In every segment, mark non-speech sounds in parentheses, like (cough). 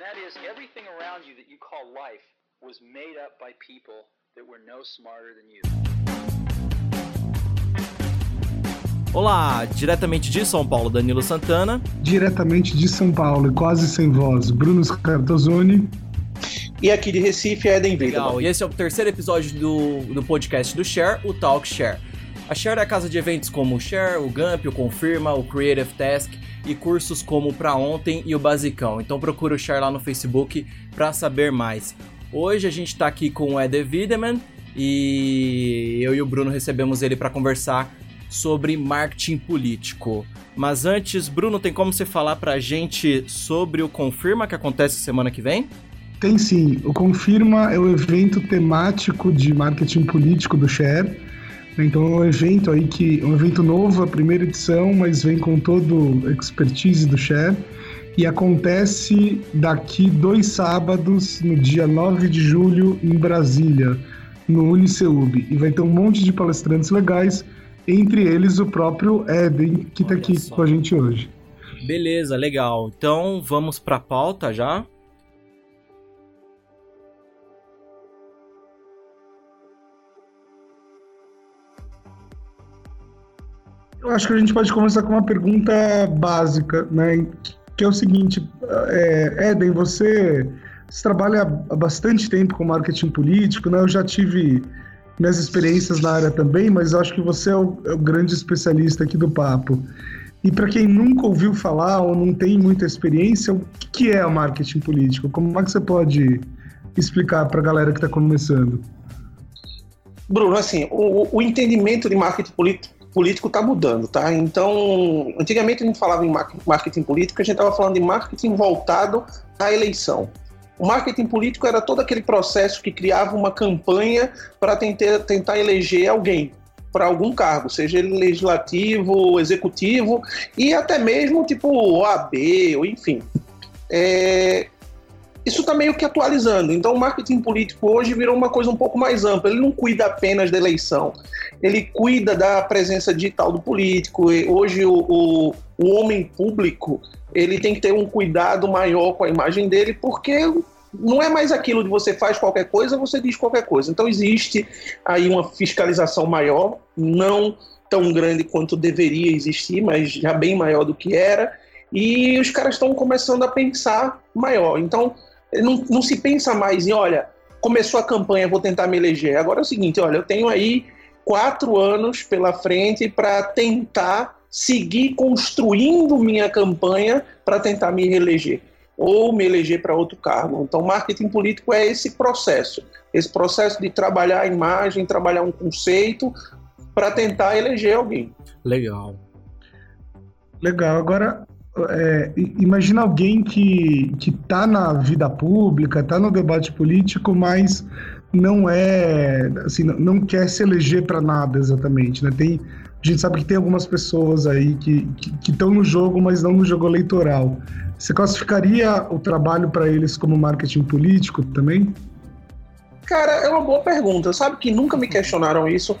that is everything around you that you call life was made up by people that were no smarter than you. Olá, diretamente de São Paulo, Danilo Santana. Diretamente de São Paulo e quase sem voz, Bruno Scartozoni. E aqui de Recife, Eden Legal, e esse é o terceiro episódio do, do podcast do Share, o Talk Share. A Share é a casa de eventos como o Share, o Gump, o Confirma, o Creative Task e cursos como Pra Ontem e o Basicão. Então procura o Share lá no Facebook para saber mais. Hoje a gente está aqui com o Eder Wiedemann e eu e o Bruno recebemos ele para conversar sobre marketing político. Mas antes, Bruno, tem como você falar para a gente sobre o Confirma que acontece semana que vem? Tem sim. O Confirma é o evento temático de marketing político do Share. Então é um evento aí que um evento novo, a primeira edição, mas vem com todo a expertise do Share e acontece daqui dois sábados, no dia 9 de julho, em Brasília, no Uniceub. E vai ter um monte de palestrantes legais, entre eles o próprio Eden, que está aqui só. com a gente hoje. Beleza, legal. Então vamos para a pauta já. Eu acho que a gente pode começar com uma pergunta básica, né? Que é o seguinte, é, Eden, você, você trabalha há bastante tempo com marketing político, né? Eu já tive minhas experiências na área também, mas acho que você é o, é o grande especialista aqui do papo. E para quem nunca ouviu falar ou não tem muita experiência, o que é o marketing político? Como é que você pode explicar para a galera que está começando? Bruno, assim, o, o entendimento de marketing político político está mudando, tá? Então, antigamente a gente falava em marketing político, a gente estava falando de marketing voltado à eleição. O marketing político era todo aquele processo que criava uma campanha para tentar, tentar eleger alguém para algum cargo, seja ele legislativo, executivo e até mesmo tipo OAB, ou enfim. É, isso está meio que atualizando. Então, o marketing político hoje virou uma coisa um pouco mais ampla. Ele não cuida apenas da eleição, ele cuida da presença digital do político. Hoje, o, o, o homem público ele tem que ter um cuidado maior com a imagem dele, porque não é mais aquilo de você faz qualquer coisa, você diz qualquer coisa. Então, existe aí uma fiscalização maior, não tão grande quanto deveria existir, mas já bem maior do que era. E os caras estão começando a pensar maior. Então, não, não se pensa mais em, olha, começou a campanha, vou tentar me eleger. Agora é o seguinte, olha, eu tenho aí quatro anos pela frente para tentar seguir construindo minha campanha para tentar me reeleger ou me eleger para outro cargo. Então, marketing político é esse processo, esse processo de trabalhar a imagem, trabalhar um conceito para tentar eleger alguém. Legal. Legal. Agora, é, imagina alguém que que está na vida pública, está no debate político, mas não é assim, não quer se eleger para nada exatamente, né? Tem a gente sabe que tem algumas pessoas aí que estão no jogo, mas não no jogo eleitoral. Você classificaria o trabalho para eles como marketing político também? Cara, é uma boa pergunta. Sabe que nunca me questionaram isso.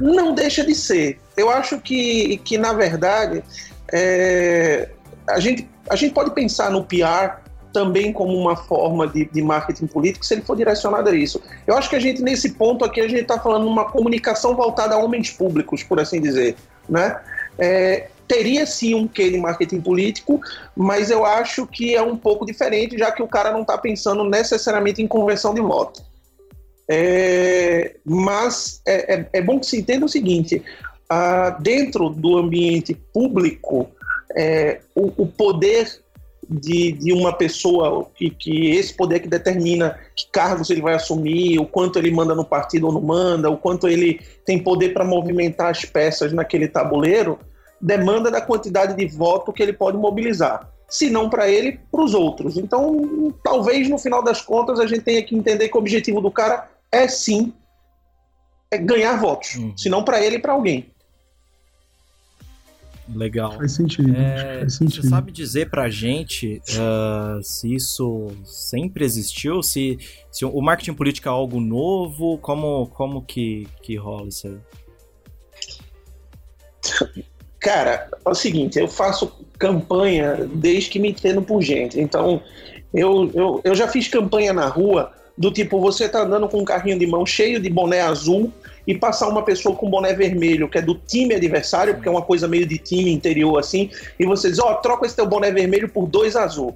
Não deixa de ser. Eu acho que, que na verdade, é, a, gente, a gente pode pensar no PR também como uma forma de, de, marketing político se ele for direcionado a isso. Eu acho que a gente, nesse ponto aqui, a gente está falando uma comunicação voltada a homens públicos, por assim dizer. Né? É, teria sim um quê de marketing político, mas eu acho que é um pouco diferente, já que o cara não está pensando necessariamente em conversão de voto. É, mas é, é, é, bom que se entenda o seguinte: ah, dentro do ambiente público, é, o, o, poder de, de uma pessoa, que, que esse poder que determina que cargos ele vai assumir, o quanto ele manda no partido ou não manda, o quanto ele tem poder para movimentar as peças naquele tabuleiro, demanda da quantidade de voto que ele pode mobilizar. Se não para ele, para os outros. Então, talvez no final das contas a gente tenha que entender que o objetivo do cara é sim é ganhar votos, uhum. se não para ele, para alguém. Legal. Faz sentido, é, faz sentido. Você sabe dizer pra gente uh, se isso sempre existiu? Se, se o marketing político é algo novo? Como, como que, que rola isso aí? Cara, é o seguinte, eu faço campanha desde que me entendo por gente. Então, eu, eu, eu já fiz campanha na rua do tipo, você tá andando com um carrinho de mão cheio de boné azul e passar uma pessoa com boné vermelho, que é do time adversário, porque é uma coisa meio de time interior assim, e você diz, ó, oh, troca esse teu boné vermelho por dois azul.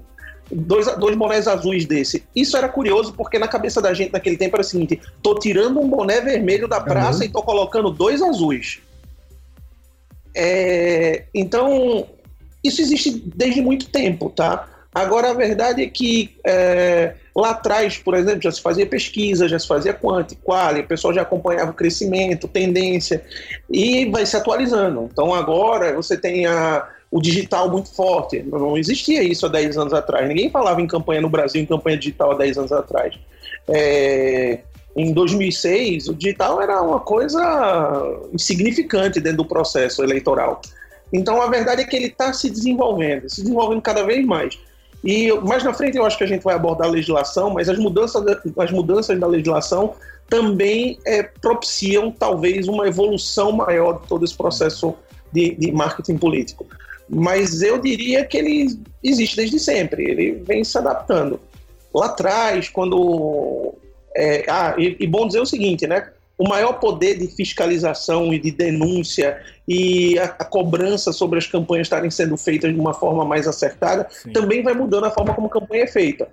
Dois, dois bonés azuis desse. Isso era curioso porque na cabeça da gente naquele tempo era o seguinte: tô tirando um boné vermelho da praça uhum. e tô colocando dois azuis. É, então, isso existe desde muito tempo, tá? Agora, a verdade é que é, lá atrás, por exemplo, já se fazia pesquisa, já se fazia quanti, quali, o pessoal já acompanhava o crescimento, tendência, e vai se atualizando. Então, agora você tem a, o digital muito forte. Não existia isso há 10 anos atrás. Ninguém falava em campanha no Brasil, em campanha digital há 10 anos atrás. É, em 2006, o digital era uma coisa insignificante dentro do processo eleitoral. Então, a verdade é que ele está se desenvolvendo, se desenvolvendo cada vez mais. E mais na frente eu acho que a gente vai abordar a legislação, mas as mudanças, as mudanças da legislação também é, propiciam talvez uma evolução maior de todo esse processo de, de marketing político. Mas eu diria que ele existe desde sempre, ele vem se adaptando. Lá atrás, quando é, ah, e, e, bom dizer o seguinte, né? O maior poder de fiscalização e de denúncia e a, a cobrança sobre as campanhas estarem sendo feitas de uma forma mais acertada Sim. também vai mudando a forma como a campanha é feita.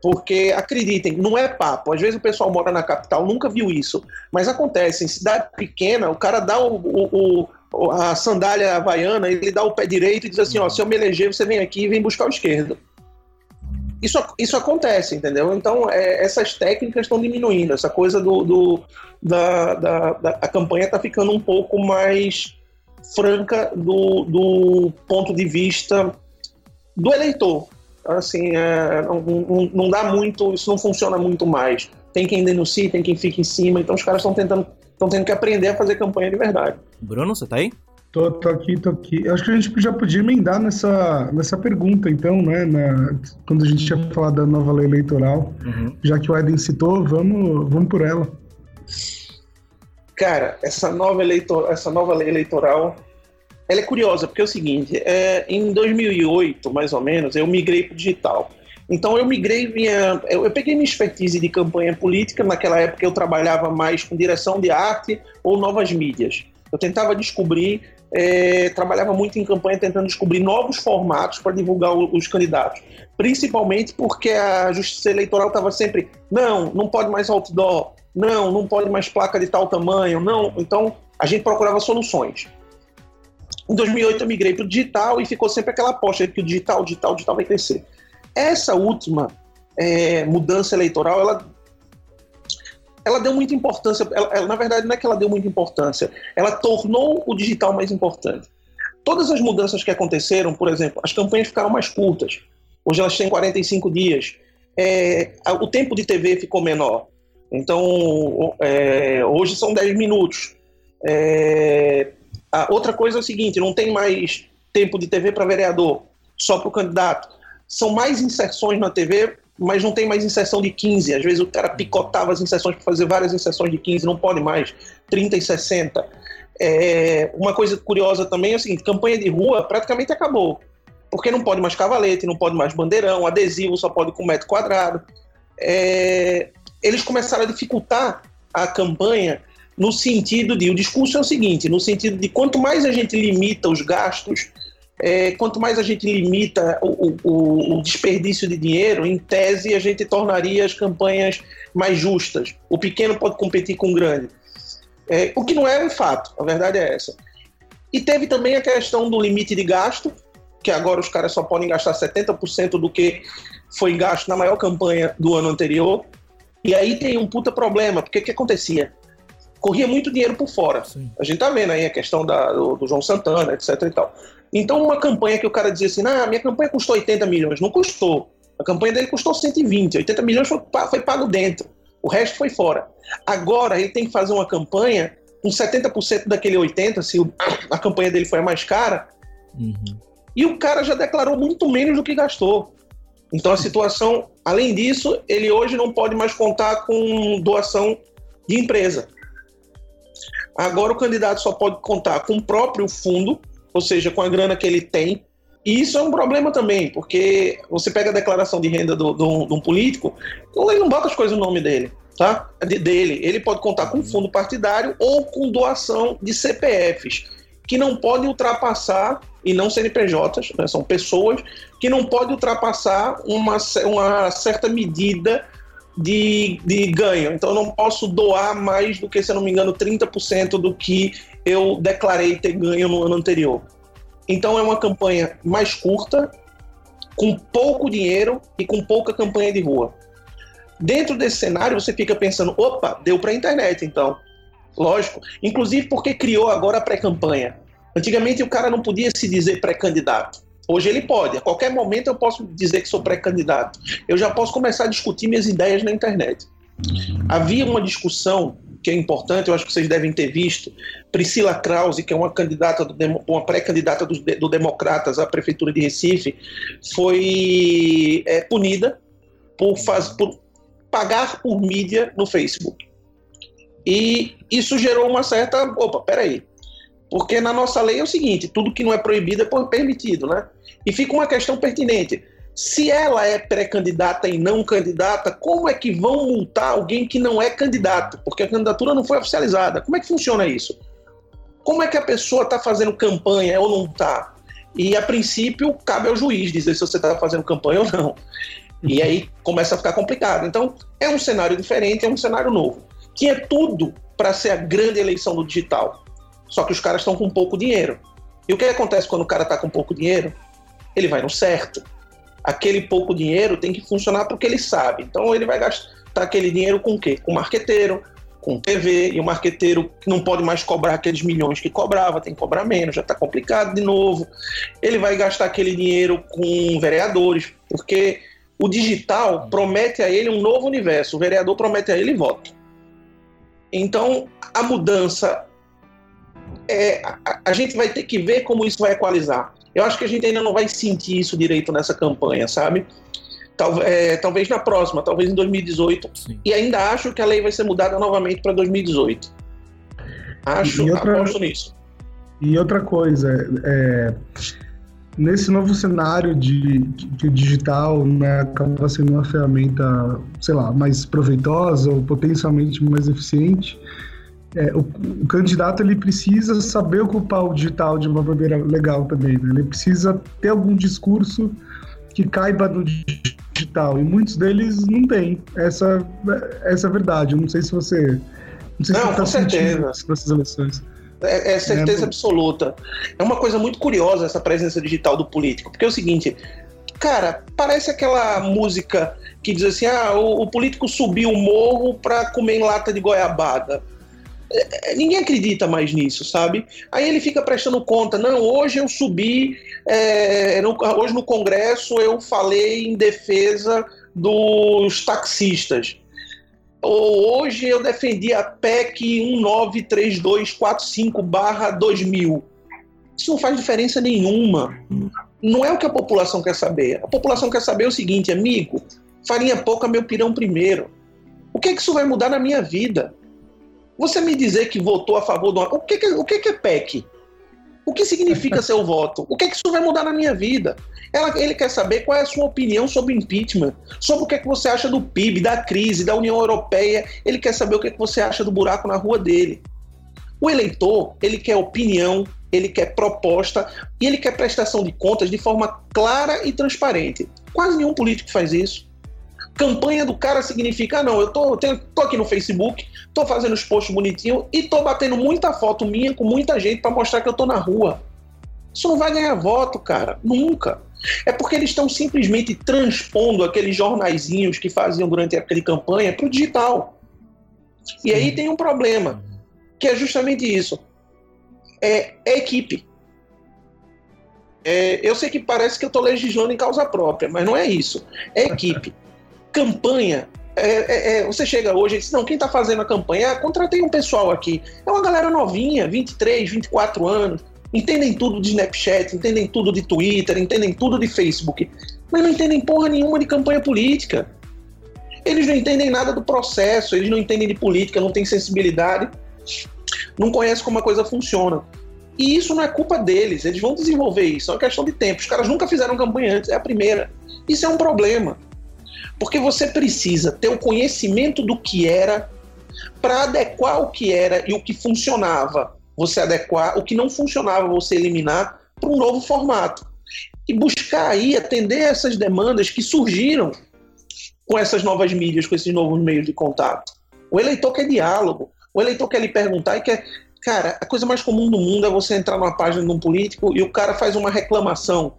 Porque, acreditem, não é papo. Às vezes o pessoal mora na capital, nunca viu isso. Mas acontece, em cidade pequena, o cara dá o, o, o a sandália havaiana, ele dá o pé direito e diz assim: ó, se eu me eleger, você vem aqui e vem buscar o esquerdo isso, isso acontece, entendeu? Então, é, essas técnicas estão diminuindo, essa coisa do, do da, da, da, a campanha está ficando um pouco mais franca do, do ponto de vista do eleitor. Assim, é, não, não, não, dá muito, isso não funciona muito mais. Tem quem denuncie, tem quem fica em cima, então os caras estão tentando, estão tendo que aprender a fazer campanha de verdade. Bruno, você tá aí? Tô, tô aqui, tô aqui. Acho que a gente já podia emendar nessa, nessa pergunta, então, né? Na, quando a gente tinha falado da nova lei eleitoral. Uhum. Já que o Eden citou, vamos, vamos por ela. Cara, essa nova, eleitor, essa nova lei eleitoral ela é curiosa, porque é o seguinte: é, em 2008, mais ou menos, eu migrei para o digital. Então eu migrei minha. Eu, eu, peguei minha expertise de campanha política. Naquela época eu trabalhava mais com direção de arte ou novas mídias. Eu tentava descobrir é, trabalhava muito em campanha tentando descobrir novos formatos para divulgar o, os candidatos. Principalmente porque a justiça eleitoral estava sempre, não, não pode mais outdoor, não, não pode mais placa de tal tamanho, não. Então, a gente procurava soluções. Em 2008 eu migrei para o digital e ficou sempre aquela aposta de que o digital, digital, digital vai crescer. Essa última é, mudança eleitoral, ela ela deu muita importância, ela, ela, na verdade não é que ela deu muita importância, ela tornou o digital mais importante. Todas as mudanças que aconteceram, por exemplo, as campanhas ficaram mais curtas, hoje elas têm 45 dias, é, o tempo de TV ficou menor, então é, hoje são 10 minutos. É, outra coisa é o seguinte, não tem mais tempo de TV para vereador, só para o candidato. São mais inserções na TV mas não tem mais inserção de 15. Às vezes o cara picotava as inserções para fazer várias inserções de 15, não pode mais, 30 e 60. É, uma coisa curiosa também é o seguinte: campanha de rua praticamente acabou. Porque não pode mais cavalete, não pode mais bandeirão, adesivo só pode com metro quadrado. É, eles começaram a dificultar a campanha no sentido de. O discurso é o seguinte: no sentido de quanto mais a gente limita os gastos é, quanto mais a gente limita o, o, o, desperdício de dinheiro, em tese a gente tornaria as campanhas mais justas. O pequeno pode competir com o grande. É, o que não é um fato, a verdade é essa. E teve também a questão do limite de gasto, que agora os caras só podem gastar 70% do que foi gasto na maior campanha do ano anterior. E aí tem um puta problema, porque o que acontecia? Corria muito dinheiro por fora. Sim. A gente tá vendo aí a questão da, do, do João Santana, etc e tal. Então, uma campanha que o cara dizia assim, ah, minha campanha custou 80 milhões. Não custou. A campanha dele custou 120. 80 milhões foi, foi pago dentro. O resto foi fora. Agora, ele tem que fazer uma campanha com 70% daquele 80%, se (coughs) a campanha dele foi a mais cara. Uhum. E o cara já declarou muito menos do que gastou. Então, a situação, (laughs) além disso, ele hoje não pode mais contar com doação de empresa. Agora, o candidato só pode contar com o próprio fundo ou seja, com a grana que ele tem. E isso é um problema também, porque você pega a declaração de renda do, do, de um político, ele não bota as coisas no nome dele, tá? De, dele. Ele pode contar com fundo partidário ou com doação de CPFs, que não podem ultrapassar, e não CNPJs, né, são pessoas que não podem ultrapassar uma, uma certa medida de, de ganho. Então eu não posso doar mais do que, se eu não me engano, 30% do que eu declarei ter ganho no ano anterior. Então é uma campanha mais curta, com pouco dinheiro e com pouca campanha de rua. Dentro desse cenário, você fica pensando: opa, deu para a internet, então. Lógico. Inclusive porque criou agora a pré-campanha. Antigamente o cara não podia se dizer pré-candidato. Hoje ele pode. A qualquer momento eu posso dizer que sou pré-candidato. Eu já posso começar a discutir minhas ideias na internet. Havia uma discussão que é importante, eu acho que vocês devem ter visto. Priscila Krause, que é uma candidata, do, uma pré-candidata do, do, Democratas à prefeitura de Recife, foi é, punida por, faz, por pagar por mídia no Facebook. E isso gerou uma certa. Opa, peraí. Porque na nossa lei é o seguinte: tudo que não é proibido é permitido, né? E fica uma questão pertinente. Se ela é pré-candidata e não candidata, como é que vão multar alguém que não é candidato? Porque a candidatura não foi oficializada. Como é que funciona isso? Como é que a pessoa está fazendo campanha ou não está? E a princípio cabe ao juiz dizer se você está fazendo campanha ou não. E aí começa a ficar complicado. Então é um cenário diferente, é um cenário novo. Tinha tudo para ser a grande eleição do digital. Só que os caras estão com pouco dinheiro. E o que acontece quando o cara está com pouco dinheiro? Ele vai no certo. Aquele pouco dinheiro tem que funcionar porque ele sabe. Então ele vai gastar aquele dinheiro com o quê? Com marqueteiro, com TV, e o marqueteiro não pode mais cobrar aqueles milhões que cobrava, tem que cobrar menos, já está complicado de novo. Ele vai gastar aquele dinheiro com vereadores, porque o digital promete a ele um novo universo, o vereador promete a ele voto. Então, a mudança é, a, a, gente vai ter que ver como isso vai equalizar. Eu acho que a gente ainda não vai sentir isso direito nessa campanha, sabe? Tal, é, talvez na próxima, talvez em 2018. Sim. E ainda acho que a lei vai ser mudada novamente para 2018. Acho, e outra, aposto nisso. E outra coisa, é, nesse novo cenário de, de, digital, né, acaba sendo uma ferramenta, sei lá, mais proveitosa ou potencialmente mais eficiente é, o, o, candidato ele precisa saber ocupar o digital de uma maneira legal também. Né? Ele precisa ter algum discurso que caiba no digital. E muitos deles não têm. Essa, essa é a verdade. Eu não sei se você. Não, sei não se com certeza. Essas eleições. É, é certeza é, absoluta. É uma coisa muito curiosa essa presença digital do político, porque é o seguinte, cara, parece aquela música que diz assim: ah, o, o político subiu o morro para comer em lata de goiabada. Ninguém acredita mais nisso, sabe? Aí ele fica prestando conta, não, hoje eu subi, é, no, hoje no Congresso eu falei em defesa dos taxistas. Ou hoje eu defendi a PEC 193245-2000. Isso não faz diferença nenhuma. Não é o que a população quer saber. A população quer saber o seguinte, amigo, farinha pouca, meu pirão primeiro. O que, é que isso vai mudar na minha vida? Você me dizer que votou a favor do. O que, que, o que, que é PEC? O que significa (laughs) seu voto? O que, que isso vai mudar na minha vida? Ela, ele quer saber qual é a sua opinião sobre impeachment, sobre o que, é que você acha do PIB, da crise, da União Europeia. Ele quer saber o que, é que você acha do buraco na rua dele. O eleitor, ele quer opinião, ele quer proposta e ele quer prestação de contas de forma clara e transparente. Quase nenhum político faz isso. Campanha do cara significa, ah, não, eu tô, tenho, tô aqui no Facebook, tô fazendo os posts bonitinhos e tô batendo muita foto minha com muita gente para mostrar que eu tô na rua. Isso não vai ganhar voto, cara. Nunca. É porque eles estão simplesmente transpondo aqueles jornaizinhos que faziam durante a época de campanha para o digital. E aí tem um problema, que é justamente isso. É, é equipe. É, eu sei que parece que eu estou legislando em causa própria, mas não é isso. É equipe (laughs) campanha. É, é, é, você chega hoje e diz, não, quem está fazendo a campanha? Ah, contratei um pessoal aqui. É uma galera novinha, 23, 24 anos, entendem tudo de Snapchat, entendem tudo de Twitter, entendem tudo de Facebook, mas não entendem porra nenhuma de campanha política. Eles não entendem nada do processo, eles não entendem de política, não têm sensibilidade, não conhecem como a coisa funciona. E isso não é culpa deles, eles vão desenvolver isso, é uma questão de tempo. Os caras nunca fizeram campanha antes, é a primeira. Isso é um problema. Porque você precisa ter o conhecimento do que era para adequar o que era e o que funcionava, você adequar, o que não funcionava, você eliminar para um novo formato. E buscar aí atender essas demandas que surgiram com essas novas mídias, com esses novos meios de contato. O eleitor quer diálogo, o eleitor quer lhe perguntar e quer. Cara, a coisa mais comum do mundo é você entrar numa página de um político e o cara faz uma reclamação.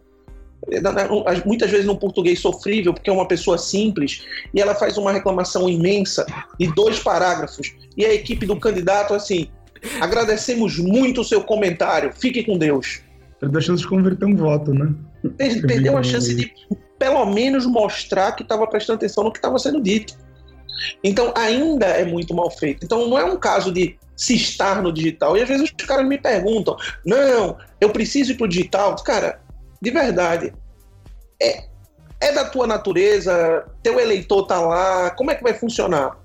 Muitas vezes no português sofrível, porque é uma pessoa simples, e ela faz uma reclamação imensa de dois parágrafos. E a equipe do candidato, assim, agradecemos muito o seu comentário, fique com Deus. Perdeu a chance de converter um voto, né? Perdeu a chance de, pelo menos, mostrar que estava prestando atenção no que estava sendo dito. Então, ainda é muito mal feito. Então, não é um caso de se estar no digital. E às vezes os caras me perguntam: não, eu preciso ir para o digital. Cara, de verdade, é, é da tua natureza, teu eleitor tá lá, como é que vai funcionar?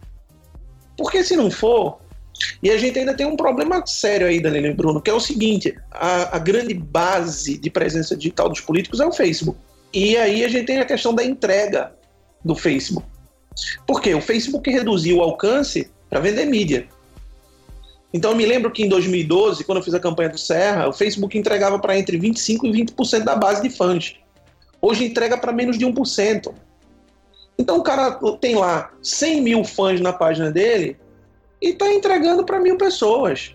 Porque se não for, e a gente ainda tem um problema sério aí, Danilo e Bruno, que é o seguinte: a, a, grande base de presença digital dos políticos é o Facebook. E aí a gente tem a questão da entrega do Facebook. Por quê? O Facebook reduziu o alcance para vender mídia. Então eu me lembro que em 2012, quando eu fiz a campanha do Serra, o Facebook entregava para entre 25% e 20% da base de fãs. Hoje entrega para menos de 1%. Então o cara tem lá 100 mil fãs na página dele e está entregando para mil pessoas.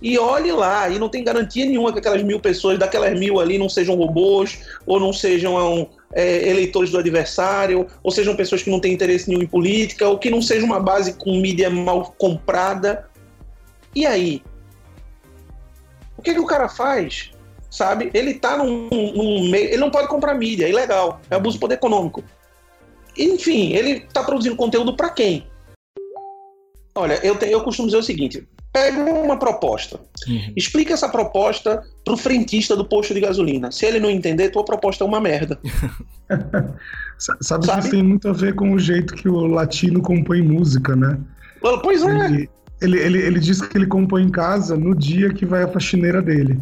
E olhe lá, e não tem garantia nenhuma que aquelas mil pessoas, daquelas mil ali, não sejam robôs, ou não sejam é, eleitores do adversário, ou sejam pessoas que não têm interesse nenhum em política, ou que não seja uma base com mídia mal comprada. E aí? O que, que o cara faz? Sabe? Ele tá num, num meio. Ele não pode comprar mídia, é ilegal. É abuso de poder econômico. Enfim, ele tá produzindo conteúdo para quem? Olha, eu, te, eu costumo dizer o seguinte: pega uma proposta, uhum. explica essa proposta pro frentista do posto de gasolina. Se ele não entender, tua proposta é uma merda. (laughs) Sabe, Sabe que isso tem muito a ver com o jeito que o latino compõe música, né? Pois é. Ele, ele, ele, ele diz que ele compõe em casa no dia que vai a faxineira dele.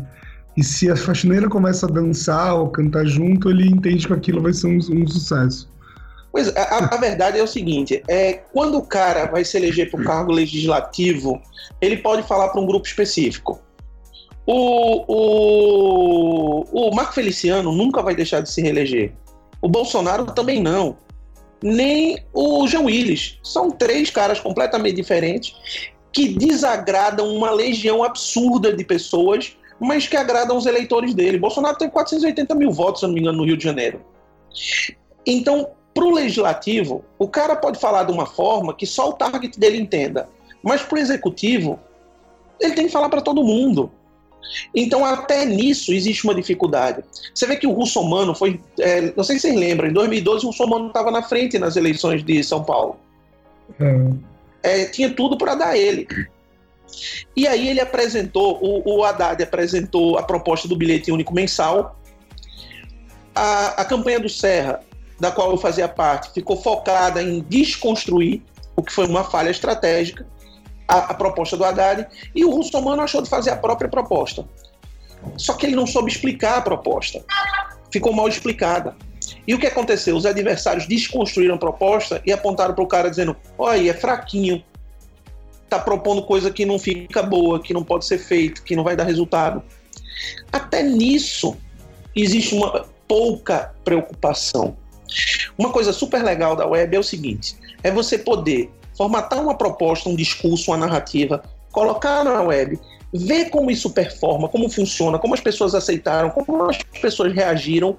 E se a faxineira começa a dançar ou cantar junto, ele entende que aquilo vai ser um, um sucesso. Pois a, a, verdade é o seguinte: é quando o cara vai se eleger para o cargo legislativo, ele pode falar para um grupo específico. O, o, o Marco Feliciano nunca vai deixar de se reeleger. O Bolsonaro também não. Nem o João Willis. São três caras completamente diferentes que desagradam uma legião absurda de pessoas, mas que agradam os eleitores dele. Bolsonaro tem 480 mil votos, se não me engano, no Rio de Janeiro. Então, para o legislativo, o cara pode falar de uma forma que só o target dele entenda. Mas para o executivo, ele tem que falar para todo mundo. Então, até nisso existe uma dificuldade. Você vê que o Russomano foi. É, não sei se vocês lembram, em 2012 o Russomano estava na frente nas eleições de São Paulo. Hum é, tinha tudo para dar ele. E aí ele apresentou, o, o Haddad apresentou a proposta do bilhete único mensal. A, a campanha do Serra, da qual eu fazia parte, ficou focada em desconstruir, o que foi uma falha estratégica, a, a proposta do Haddad, e o Russomano achou de fazer a própria proposta. Só que ele não soube explicar a proposta. Ficou mal explicada. E o que aconteceu? Os adversários desconstruíram a proposta e apontaram para o cara dizendo: olha, é fraquinho, tá propondo coisa que não fica boa, que não pode ser feito, que não vai dar resultado. Até nisso existe uma pouca preocupação. Uma coisa super legal da web é o seguinte: é você poder formatar uma proposta, um discurso, uma narrativa, colocar na web, ver como isso performa, como funciona, como as pessoas aceitaram, como as pessoas reagiram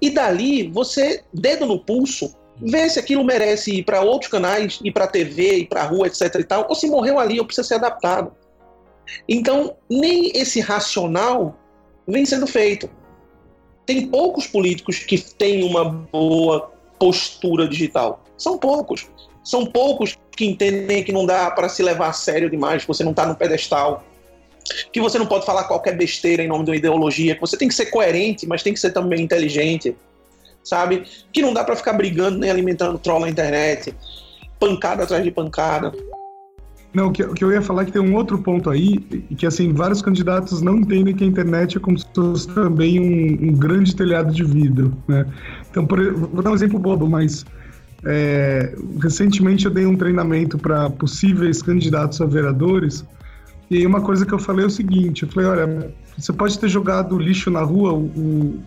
e dali, você, dedo no pulso, vê se aquilo merece ir para outros canais, ir para TV, ir para rua, etc e tal, ou se morreu ali, ou precisa ser adaptado. Então, nem esse racional vem sendo feito. Tem poucos políticos que têm uma boa postura digital. São poucos. São poucos que entendem que não dá para se levar a sério demais, que você não está no pedestal que você não pode falar qualquer besteira em nome de uma ideologia, que você tem que ser coerente, mas tem que ser também inteligente, sabe? Que não dá para ficar brigando nem alimentando troll na internet, pancada atrás de pancada. Não, o que, que eu ia falar é que tem um outro ponto aí, que assim, vários candidatos não entendem que a internet é como se fosse também um, um grande telhado de vidro, né? Então, por, vou dar um exemplo bobo, mas é, recentemente eu dei um treinamento para possíveis candidatos a vereadores, e aí uma coisa que eu falei é o seguinte, eu falei, olha, você pode ter jogado lixo na rua o, o,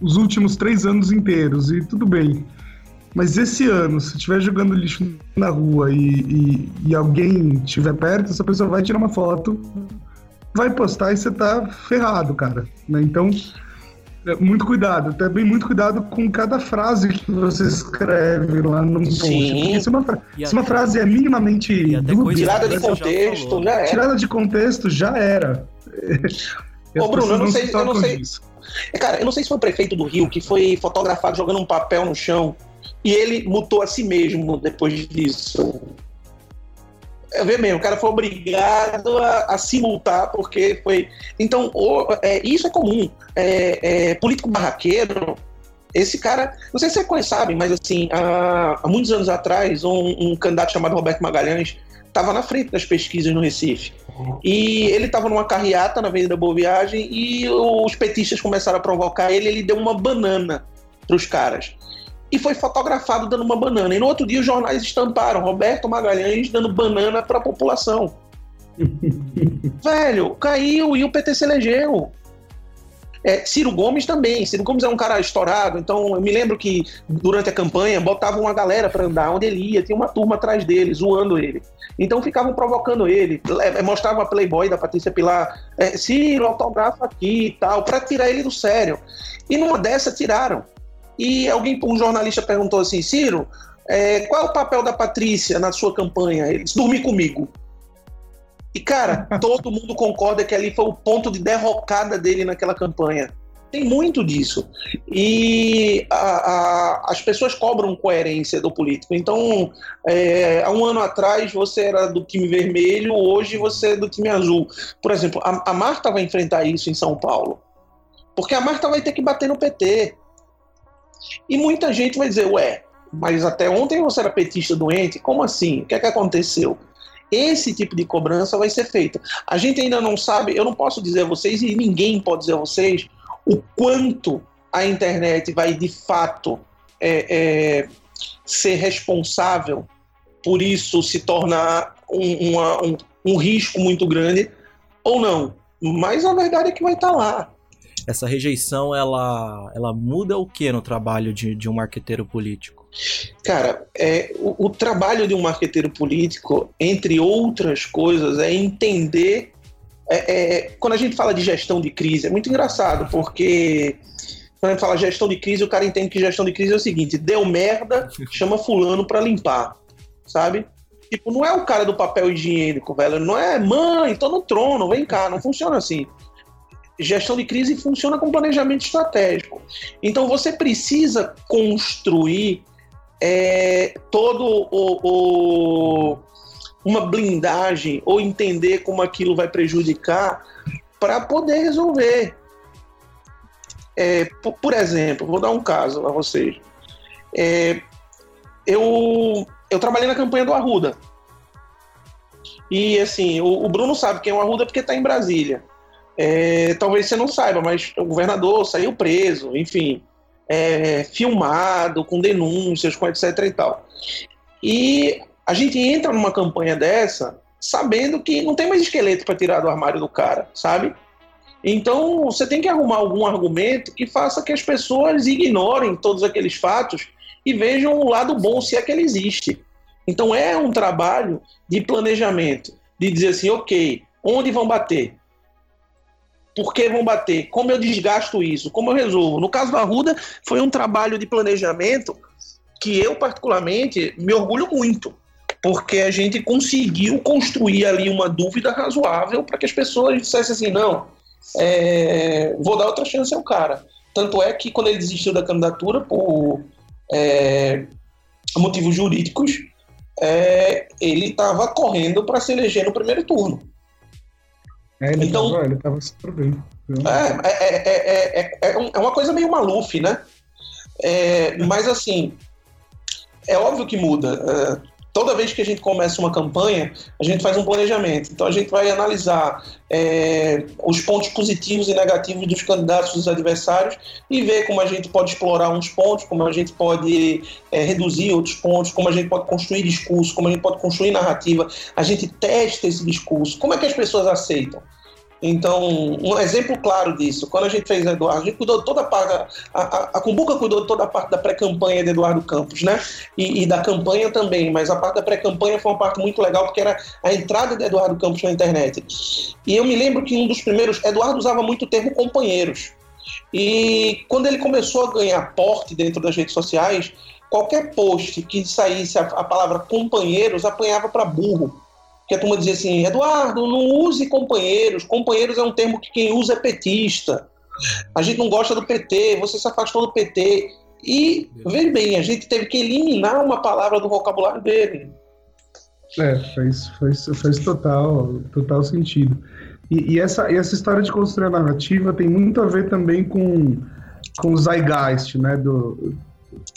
os últimos três anos inteiros, e tudo bem, mas esse ano, se estiver jogando lixo na rua e, e, e, alguém estiver perto, essa pessoa vai tirar uma foto, vai postar e você tá ferrado, cara. Né? Então, muito cuidado. Também muito cuidado com cada frase que você escreve lá no post. Sim. Se uma, se uma frase é minimamente dúbia, tirada de contexto, já, já era. Tirada de contexto, já era. Ô, Bruno, eu não sei, eu não sei. Disso. Cara, eu não sei se foi o prefeito do Rio que foi fotografado jogando um papel no chão e ele mutou a si mesmo depois disso. É mesmo, o cara foi obrigado a, a se multar porque foi. Então, o, é, isso é comum. É, é, político barraqueiro, esse cara, não sei se vocês sabem, mas assim, há, há muitos anos atrás, um, um, candidato chamado Roberto Magalhães estava na frente das pesquisas no Recife. E ele estava numa carreata na Avenida Boa Viagem e os petistas começaram a provocar ele, ele deu uma banana para os caras e foi fotografado dando uma banana. E no outro dia os jornais estamparam Roberto Magalhães dando banana para a população. (laughs) Velho, caiu e o PT se elegeu. É, Ciro Gomes também. Ciro Gomes é um cara estourado, então eu me lembro que durante a campanha botavam uma galera para andar onde ele ia, tinha uma turma atrás dele, zoando ele. Então ficavam provocando ele, mostravam a Playboy da Patrícia Pilar, é, Ciro, autografa aqui e tal, para tirar ele do sério. E numa dessa tiraram. E alguém, um jornalista perguntou assim, Ciro, é, qual é o papel da Patrícia na sua campanha? Ele disse, dormir comigo. E, cara, (laughs) todo mundo concorda que ali foi o ponto de derrocada dele naquela campanha. Tem muito disso. E a, a, as pessoas cobram coerência do político. Então, é, há um ano atrás você era do time vermelho, hoje você é do time azul. Por exemplo, a, a Marta vai enfrentar isso em São Paulo. Porque a Marta vai ter que bater no PT. E muita gente vai dizer, ué, mas até ontem você era petista doente? Como assim? O que é que aconteceu? Esse tipo de cobrança vai ser feita. A gente ainda não sabe, eu não posso dizer a vocês, e ninguém pode dizer a vocês, o quanto a internet vai de fato é, é, ser responsável por isso se tornar um, uma, um, um risco muito grande ou não. Mas a verdade é que vai estar lá essa rejeição ela, ela muda o que no trabalho de, de um marqueteiro político? Cara, é, o, o, trabalho de um marqueteiro político, entre outras coisas, é entender. É, é, quando a gente fala de gestão de crise, é muito engraçado, porque quando a gente fala gestão de crise, o cara entende que gestão de crise é o seguinte: deu merda, (laughs) chama Fulano para limpar, sabe? Tipo, não é o cara do papel higiênico, velho. Não é, mãe, tô no trono, vem cá. Não funciona assim gestão de crise funciona com planejamento estratégico. Então você precisa construir é, todo o, o, uma blindagem ou entender como aquilo vai prejudicar para poder resolver. É, por, por, exemplo, vou dar um caso a vocês. É, eu, eu trabalhei na campanha do Arruda. E assim, o, o Bruno sabe quem é o Arruda porque está em Brasília. É, talvez você não saiba, mas o governador saiu preso, enfim, é, filmado, com denúncias, com etc e tal. E a gente entra numa campanha dessa sabendo que não tem mais esqueleto para tirar do armário do cara, sabe? Então você tem que arrumar algum argumento que faça que as pessoas ignorem todos aqueles fatos e vejam o lado bom, se é que ele existe. Então é um trabalho de planejamento, de dizer assim, ok, onde vão bater? Por que vão bater? Como eu desgasto isso? Como eu resolvo? No caso do Arruda, foi um trabalho de planejamento que eu, particularmente, me orgulho muito, porque a gente conseguiu construir ali uma dúvida razoável para que as pessoas dissessem assim: não, é, vou dar outra chance ao cara. Tanto é que quando ele desistiu da candidatura por é, motivos jurídicos, é, ele estava correndo para se eleger no primeiro turno. É, ele então, tava, ele tava super bem. É, é, é, é, uma coisa meio Maluf, né? mas assim, é óbvio que muda. Toda vez que a gente começa uma campanha, a gente faz um planejamento. Então a gente vai analisar é, os pontos positivos e negativos dos candidatos, dos adversários, e ver como a gente pode explorar uns pontos, como a gente pode é, reduzir outros pontos, como a gente pode construir discurso, como a gente pode construir narrativa. A gente testa esse discurso. Como é que as pessoas aceitam? Então, um exemplo claro disso, quando a gente fez Eduardo, a gente cuidou toda a parte, a, a, a Cumbuca cuidou toda a parte da pré-campanha de Eduardo Campos, né? E, e da campanha também, mas a parte da pré-campanha foi uma parte muito legal, porque era a entrada de Eduardo Campos na internet. E eu me lembro que um dos primeiros, Eduardo usava muito o termo companheiros. E quando ele começou a ganhar porte dentro das redes sociais, qualquer post que saísse a, a palavra companheiros apanhava para burro que a turma dizia assim, Eduardo, não use companheiros, companheiros é um termo que quem usa é petista, a gente não gosta do PT, você se afastou do PT, e, veja bem, a gente teve que eliminar uma palavra do vocabulário dele. É, faz, faz, faz total, total sentido. E, e essa, e essa história de construir a narrativa tem muito a ver também com, com o zeitgeist, né, do,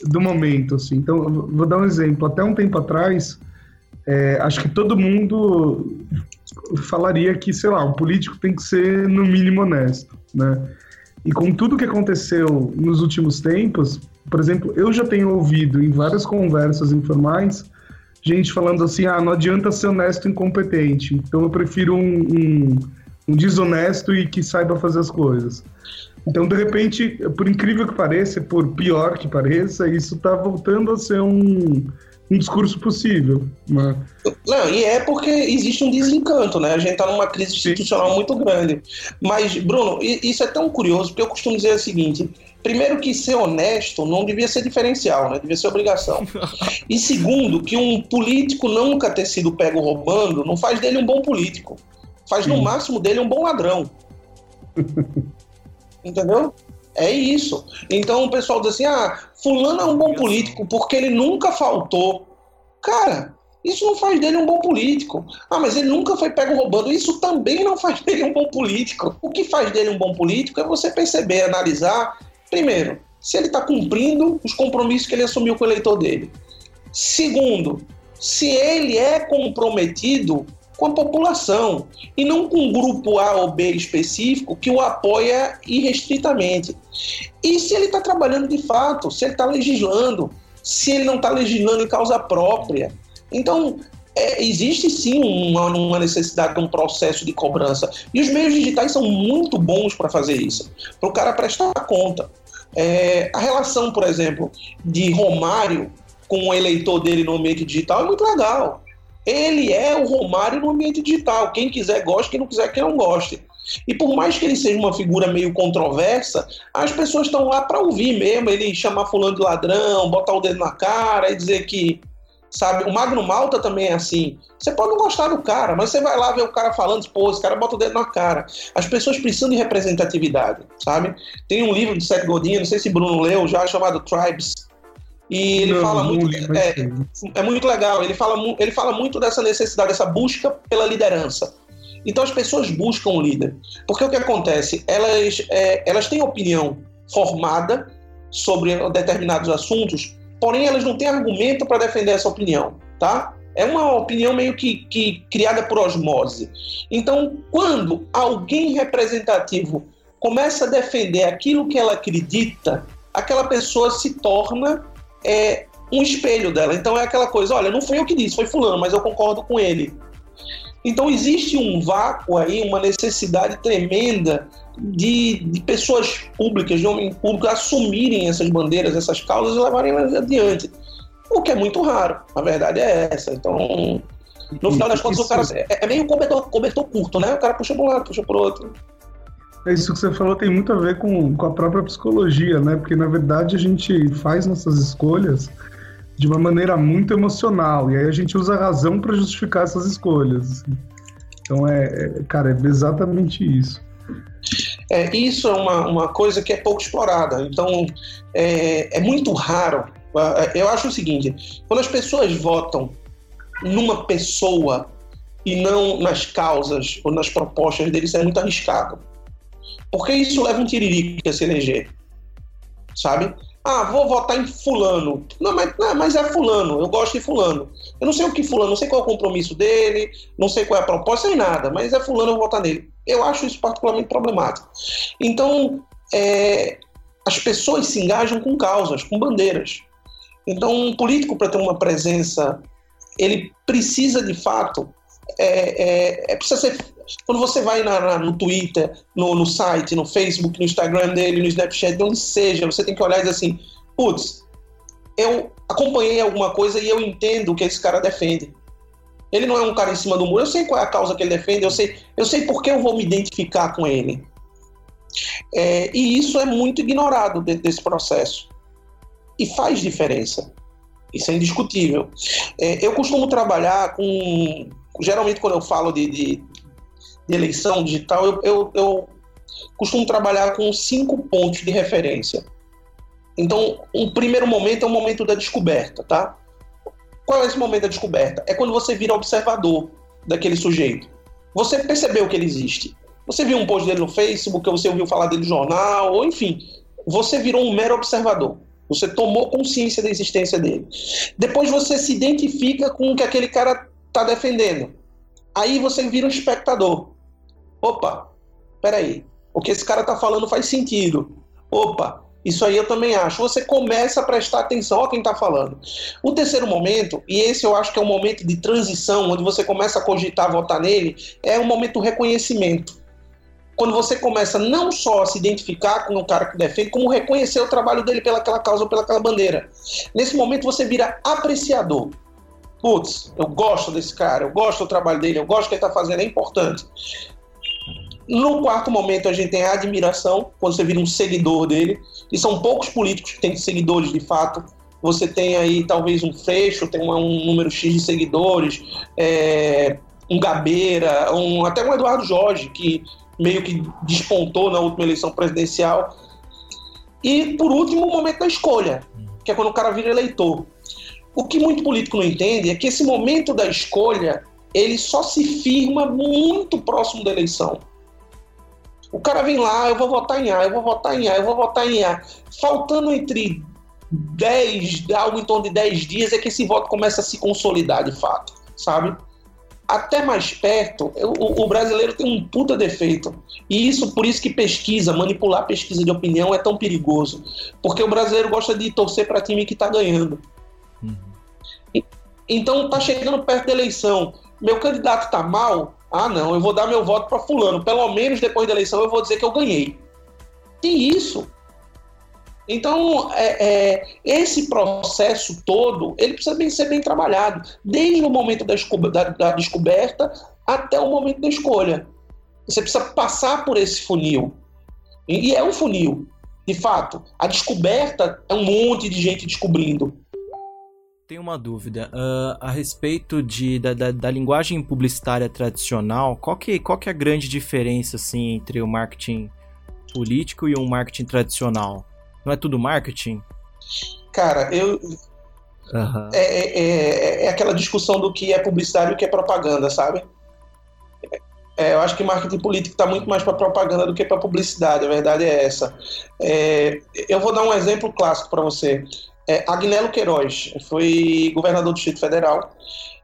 do momento, assim. Então, vou dar um exemplo. Até um tempo atrás, é, acho que todo mundo falaria que, sei lá, um político tem que ser no mínimo honesto, né? E com tudo que aconteceu nos últimos tempos, por exemplo, eu já tenho ouvido em várias conversas informais gente falando assim, ah, não adianta ser honesto e incompetente, então eu prefiro um, um, um desonesto e que saiba fazer as coisas. Então, de repente, por incrível que pareça, por pior que pareça, isso está voltando a ser um, um discurso possível. Né? Não, e é porque existe um desencanto, né? A gente está numa crise institucional Sim. muito grande. Mas, Bruno, isso é tão curioso, porque eu costumo dizer o seguinte: primeiro, que ser honesto não devia ser diferencial, né? Devia ser obrigação. (laughs) E segundo, que um político nunca ter sido pego roubando não faz dele um bom político. Faz Sim. no máximo dele um bom ladrão. (laughs) Entendeu? É isso. Então o pessoal diz assim: ah, Fulano é um bom político porque ele nunca faltou. Cara, isso não faz dele um bom político. Ah, mas ele nunca foi pego roubando. Isso também não faz dele um bom político. O que faz dele um bom político é você perceber, analisar, primeiro, se ele está cumprindo os compromissos que ele assumiu com o eleitor dele. Segundo, se ele é comprometido com a população e não com um grupo A ou B específico que o apoia irrestritamente. E se ele está trabalhando de fato, se ele está legislando, se ele não está legislando em causa própria. Então, é, existe sim uma, uma, necessidade de um processo de cobrança. E os meios digitais são muito bons para fazer isso, para o cara prestar conta. É, a relação, por exemplo, de Romário com o eleitor dele no ambiente digital é muito legal. Ele é o Romário no ambiente digital. Quem quiser gosta, quem não quiser, quem não goste. E por mais que ele seja uma figura meio controversa, as pessoas estão lá para ouvir mesmo, ele chamar fulano de ladrão, botar o dedo na cara e dizer que, sabe, o Magno Malta também é assim. Você pode não gostar do cara, mas você vai lá ver o cara falando, pô, esse cara bota o dedo na cara. As pessoas precisam de representatividade, sabe? Tem um livro de Seth Godin, não sei se Bruno leu já, chamado Tribes, e ele não, fala muito. É, é, muito legal. Ele fala, ele fala muito dessa necessidade, dessa busca pela liderança. Então as pessoas buscam um líder. Porque o que acontece? Elas, é, elas têm opinião formada sobre determinados assuntos, porém elas não têm argumento para defender essa opinião, tá? É uma opinião meio que, que criada por osmose. Então, quando alguém representativo começa a defender aquilo que ela acredita, aquela pessoa se torna é um espelho dela. Então é aquela coisa, olha, não foi eu que disse, foi fulano, mas eu concordo com ele. Então existe um vácuo aí, uma necessidade tremenda de, de pessoas públicas, de homem público, assumirem essas bandeiras, essas causas e levarem elas adiante. O que é muito raro, a verdade é essa. Então, no final das contas, o cara é, é meio cobertor, cobertor curto, né? O cara puxa para um lado, puxa para o outro. É isso que você falou tem muito a ver com, com a própria psicologia, né? Porque na verdade a gente faz nossas escolhas de uma maneira muito emocional e aí a gente usa a razão para justificar essas escolhas. Então é, é, cara, é exatamente isso. É, isso é uma, uma coisa que é pouco explorada. Então é, é muito raro. Eu acho o seguinte: quando as pessoas votam numa pessoa e não nas causas ou nas propostas deles, é muito arriscado. Porque isso leva um tiririca a se eleger, sabe? Ah, vou votar em fulano. Não mas, não, mas é fulano, eu gosto de fulano. Eu não sei o que fulano, não sei qual é o compromisso dele, não sei qual é a proposta, nem nada, mas é fulano, eu vou votar nele. Eu acho isso particularmente problemático. Então, é, as pessoas se engajam com causas, com bandeiras. Então, um político, para ter uma presença, ele precisa de fato. É, é, é precisa ser, quando você vai na, na, no Twitter, no, no, site, no Facebook, no Instagram dele, no Snapchat, onde seja, você tem que olhar e dizer assim: putz, eu acompanhei alguma coisa e eu entendo o que esse cara defende. Ele não é um cara em cima do muro, eu sei qual é a causa que ele defende, eu sei, eu sei por que eu vou me identificar com ele. É, e isso é muito ignorado dentro desse processo. E faz diferença. Isso é indiscutível. É, eu costumo trabalhar com. Geralmente, quando eu falo de, de, de eleição digital, eu, eu, eu costumo trabalhar com cinco pontos de referência. Então, um primeiro momento é o momento da descoberta, tá? Qual é esse momento da descoberta? É quando você vira observador daquele sujeito. Você percebeu que ele existe. Você viu um post dele no Facebook, você ouviu falar dele no jornal, ou enfim, você virou um mero observador. Você tomou consciência da existência dele. Depois você se identifica com o que aquele cara está defendendo. Aí você vira um espectador. Opa, peraí. O que esse cara está falando faz sentido. Opa, isso aí eu também acho. Você começa a prestar atenção a quem está falando. O terceiro momento, e esse eu acho que é um momento de transição, onde você começa a cogitar votar nele, é um momento do reconhecimento quando você começa não só a se identificar com o cara que defende, como reconhecer o trabalho dele pelaquela causa ou pelaquela bandeira. Nesse momento você vira apreciador. Putz, eu gosto desse cara, eu gosto do trabalho dele, eu gosto do que ele está fazendo, é importante. No quarto momento, a gente tem a admiração, quando você vira um seguidor dele, e são poucos políticos que têm seguidores de fato. Você tem aí talvez um Freixo, tem um, número X de seguidores, é, um Gabeira, um, até um Eduardo Jorge, que meio que despontou na última eleição presidencial. E, por último, o momento da escolha, que é quando o cara vira eleitor. O que muito político não entende é que esse momento da escolha ele só se firma muito próximo da eleição. O cara vem lá, eu vou votar em A, eu vou votar em A, eu vou votar em A. Faltando entre 10, algo em torno de 10 dias, é que esse voto começa a se consolidar de fato, sabe? até mais perto, o, o, brasileiro tem um puta defeito. E isso, por isso que pesquisa, manipular pesquisa de opinião é tão perigoso. Porque o brasileiro gosta de torcer para time que está ganhando. Uhum. Então, tá chegando perto da eleição. Meu candidato tá mal? Ah, não, eu vou dar meu voto para fulano. Pelo menos depois da eleição eu vou dizer que eu ganhei. E isso então, é, é, esse processo todo, ele precisa bem, ser bem trabalhado, desde o momento da, da, da, descoberta até o momento da escolha. Você precisa passar por esse funil. E, e é um funil, de fato. A descoberta é um monte de gente descobrindo. Tenho uma dúvida uh, a respeito de, da, da, da, linguagem publicitária tradicional. Qual que, qual que é a grande diferença assim, entre o marketing político e um marketing tradicional? Não é tudo marketing? Cara, eu. Uhum. É, é, é, aquela discussão do que é publicidade e o que é propaganda, sabe? É, eu acho que marketing político está muito mais para propaganda do que para publicidade, a verdade é essa. É, eu vou dar um exemplo clássico para você. É, Agnello Queiroz foi governador do Distrito Federal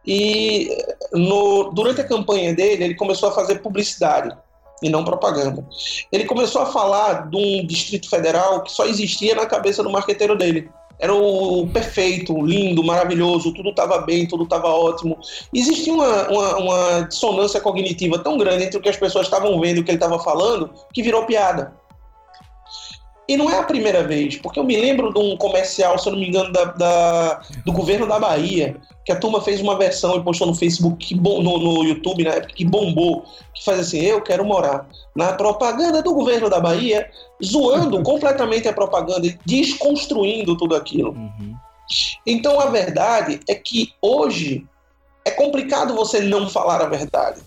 e no, durante a campanha dele ele começou a fazer publicidade e não propaganda. Ele começou a falar de um Distrito Federal que só existia na cabeça do marqueteiro dele. Era o perfeito, lindo, maravilhoso, tudo estava bem, tudo estava ótimo. Existia uma, uma, uma, dissonância cognitiva tão grande entre o que as pessoas estavam vendo e o que ele estava falando que virou piada. E não é a primeira vez, porque eu me lembro de um comercial, se eu não me engano, da, da do governo da Bahia, que a turma fez uma versão e postou no Facebook, que bom, no, no YouTube, na época, que bombou, que faz assim, eu quero morar na propaganda do governo da Bahia, zoando (laughs) completamente a propaganda e desconstruindo tudo aquilo. Uhum. Então a verdade é que hoje é complicado você não falar a verdade.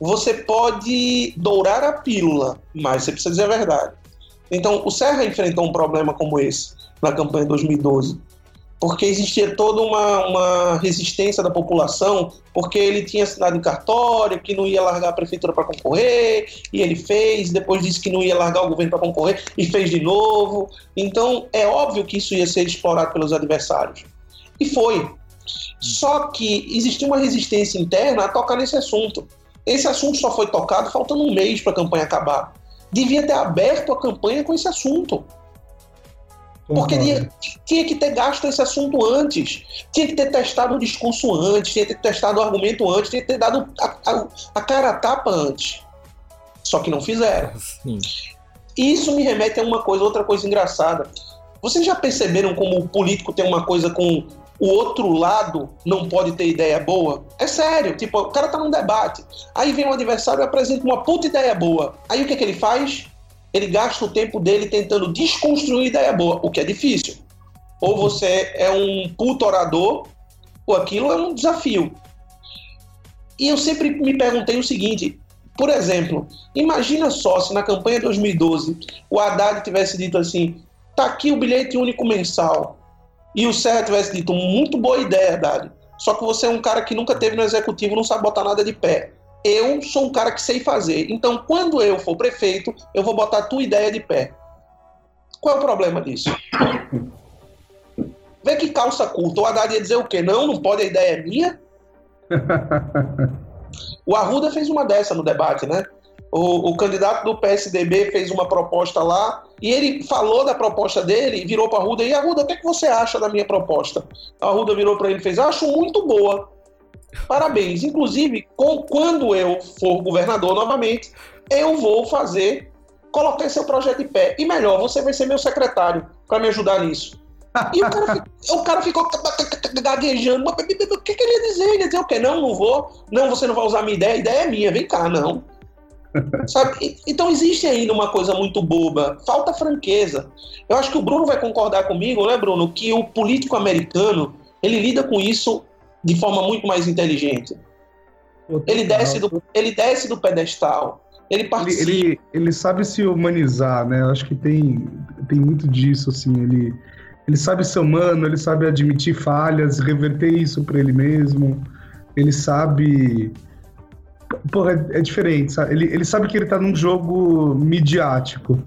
Você pode dourar a pílula, mas você precisa dizer a verdade. Então, o Serra enfrentou um problema como esse na campanha de 2012. porque existia toda uma, uma resistência da população, porque ele tinha assinado em cartório, que não ia largar a prefeitura para concorrer, e ele fez, depois disse que não ia largar o governo para concorrer, e fez de novo. Então, é óbvio que isso ia ser explorado pelos adversários. E foi. Só que existia uma resistência interna a tocar nesse assunto. Esse assunto só foi tocado faltando um mês para a campanha acabar. Devia ter aberto a campanha com esse assunto. Porque tinha, tinha, que ter gasto esse assunto antes, tinha que ter testado o discurso antes, tinha que ter testado o argumento antes, tinha que ter dado a, a, a cara a tapa antes. Só que não fizeram. Sim. Isso me remete a uma coisa, outra coisa engraçada. Vocês já perceberam como o político tem uma coisa com o outro lado não pode ter ideia boa? É sério, tipo, o cara tá num debate. Aí vem um adversário e apresenta uma puta ideia boa. Aí o que, é que ele faz? Ele gasta o tempo dele tentando desconstruir ideia boa, o que é difícil. Ou você é um puto orador, ou aquilo é um desafio. E eu sempre me perguntei o seguinte: por exemplo, imagina só se na campanha de 2012 o Haddad tivesse dito assim: tá aqui o bilhete único mensal, e o Serra tivesse dito, muito boa ideia, Dali. Só que você é um cara que nunca teve no executivo, não sabe botar nada de pé. Eu sou um cara que sei fazer. Então, quando eu for prefeito, eu vou botar a tua ideia de pé. Qual é o problema disso? Vê que calça curta. O Haddad ia dizer o quê? Não, não pode, a ideia é minha. (laughs) o Arruda fez uma dessa no debate, né? O, o, candidato do PSDB fez uma proposta lá e ele falou da proposta dele e virou para a Arruda. E Arruda, o que, é que você acha da minha proposta? A Arruda virou para ele e fez: Acho muito boa. Parabéns. Inclusive, com, quando eu for governador novamente, eu vou fazer, colocar seu projeto de pé. E melhor, você vai ser meu secretário para me ajudar nisso. E o cara, o cara ficou gaguejando. O que, que ele ia dizer? Ele ia dizer o quê? Não, não vou. Não, você não vai usar minha ideia. A ideia é minha. Vem cá, não. Sabe? Então existe ainda uma coisa muito boba, falta franqueza. Eu acho que o Bruno vai concordar comigo, né, Bruno, que o político americano ele lida com isso de forma muito mais inteligente. Ele desce do, ele desce do pedestal. Ele participa. Ele, ele, ele, sabe se humanizar, né? Eu acho que tem, tem muito disso, assim. Ele, ele sabe ser humano, ele sabe admitir falhas, reverter isso para ele mesmo. Ele sabe Porra, é, é diferente, sabe? Ele, ele sabe que ele tá num jogo midiático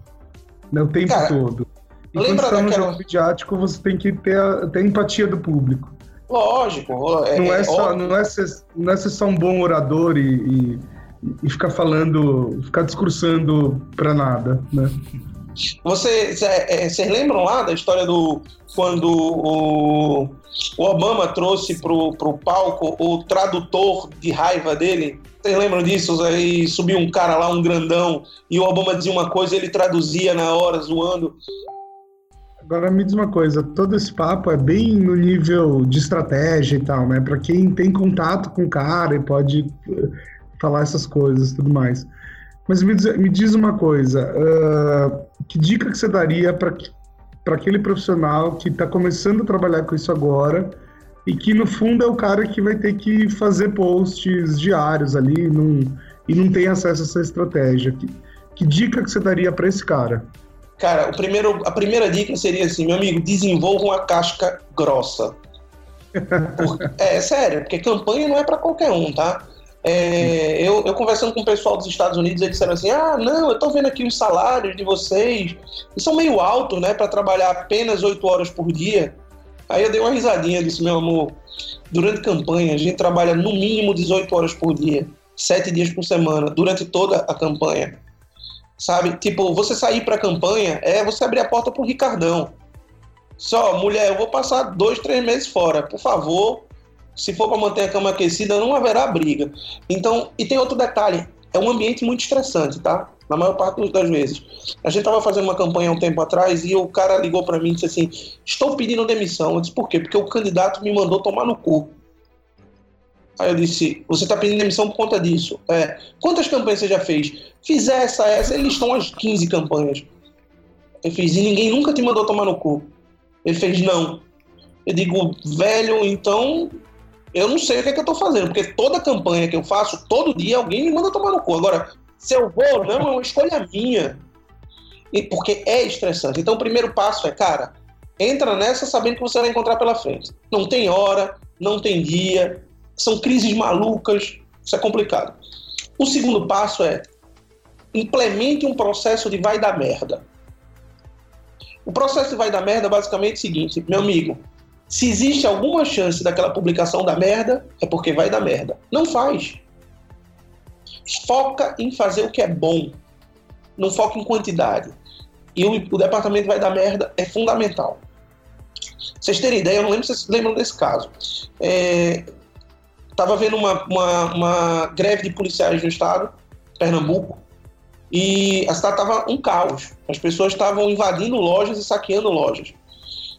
né, o tempo Cara, todo. E quando você tá num jogo midiático, você tem que ter a, ter a empatia do público. Lógico. É, não, é, é só, não, é ser, não é ser só um bom orador e, e, e ficar falando, ficar discursando pra nada, né? Vocês, é, é, vocês lembram lá da história do quando o, o Obama trouxe pro, pro palco o tradutor de raiva dele? Vocês lembram disso? Aí subiu um cara lá, um grandão, e o Obama dizia uma coisa, ele traduzia na hora, zoando. Agora me diz uma coisa, todo esse papo é bem no nível de estratégia e tal, né? Para quem tem contato com o cara e pode eh, falar essas coisas e tudo mais. Mas me diz, me diz uma coisa, uh, que dica que você daria para aquele profissional que está começando a trabalhar com isso agora e que no fundo é o cara que vai ter que fazer posts diários ali e não tem acesso a essa estratégia? Que, que dica que você daria para esse cara? Cara, o primeiro, a primeira dica seria assim, meu amigo, desenvolva uma casca grossa. Por, (laughs) é, sério, porque campanha não é para qualquer um, tá? É, eu, eu, conversando com o pessoal dos Estados Unidos, eles disseram assim: ah, não, eu tô vendo aqui os salários de vocês, e são meio altos, né, para trabalhar apenas 8 horas por dia. Aí eu dei uma risadinha, disse: meu amor, durante campanha a gente trabalha no mínimo 18 horas por dia, 7 dias por semana, durante toda a campanha. Sabe? Tipo, você sair pra campanha é você abrir a porta pro Ricardão. Só, mulher, eu vou passar dois, três meses fora, por favor, se for para manter a cama aquecida, não haverá briga. Então, e tem outro detalhe, é um ambiente muito estressante, tá? Na maior parte das vezes. A gente estava fazendo uma campanha um tempo atrás e o cara ligou para mim e disse assim: Estou pedindo demissão. Eu disse: Por quê? Porque o candidato me mandou tomar no cu. Aí eu disse: Você está pedindo demissão por conta disso? É. Quantas campanhas você já fez? Fiz essa, essa. Eles estão as 15 campanhas. Eu fiz e ninguém nunca te mandou tomar no cu. Ele fez: Não. Eu digo: Velho, então eu não sei o que, é que eu tô fazendo, porque toda campanha que eu faço, todo dia alguém me manda tomar no cu. Agora, se eu vou, não, é uma escolha minha. E porque é estressante. Então, o primeiro passo é, cara, Entra nessa sabendo que você vai encontrar pela frente. Não tem hora, não tem dia, são crises malucas, isso é complicado. O segundo passo é implemente um processo de vai dar merda. O processo de vai dar merda é basicamente o seguinte, meu amigo, se existe alguma chance daquela publicação dar merda, é porque vai dar merda. Não faz. Foca em fazer o que é bom. Não foca em quantidade. E o, o departamento vai dar merda é fundamental. Vocês terem ideia, eu não lembro se vocês lembram desse caso. É, tava vendo uma, uma, uma, greve de policiais no estado, Pernambuco, e a cidade estava um caos. As pessoas estavam invadindo lojas e saqueando lojas.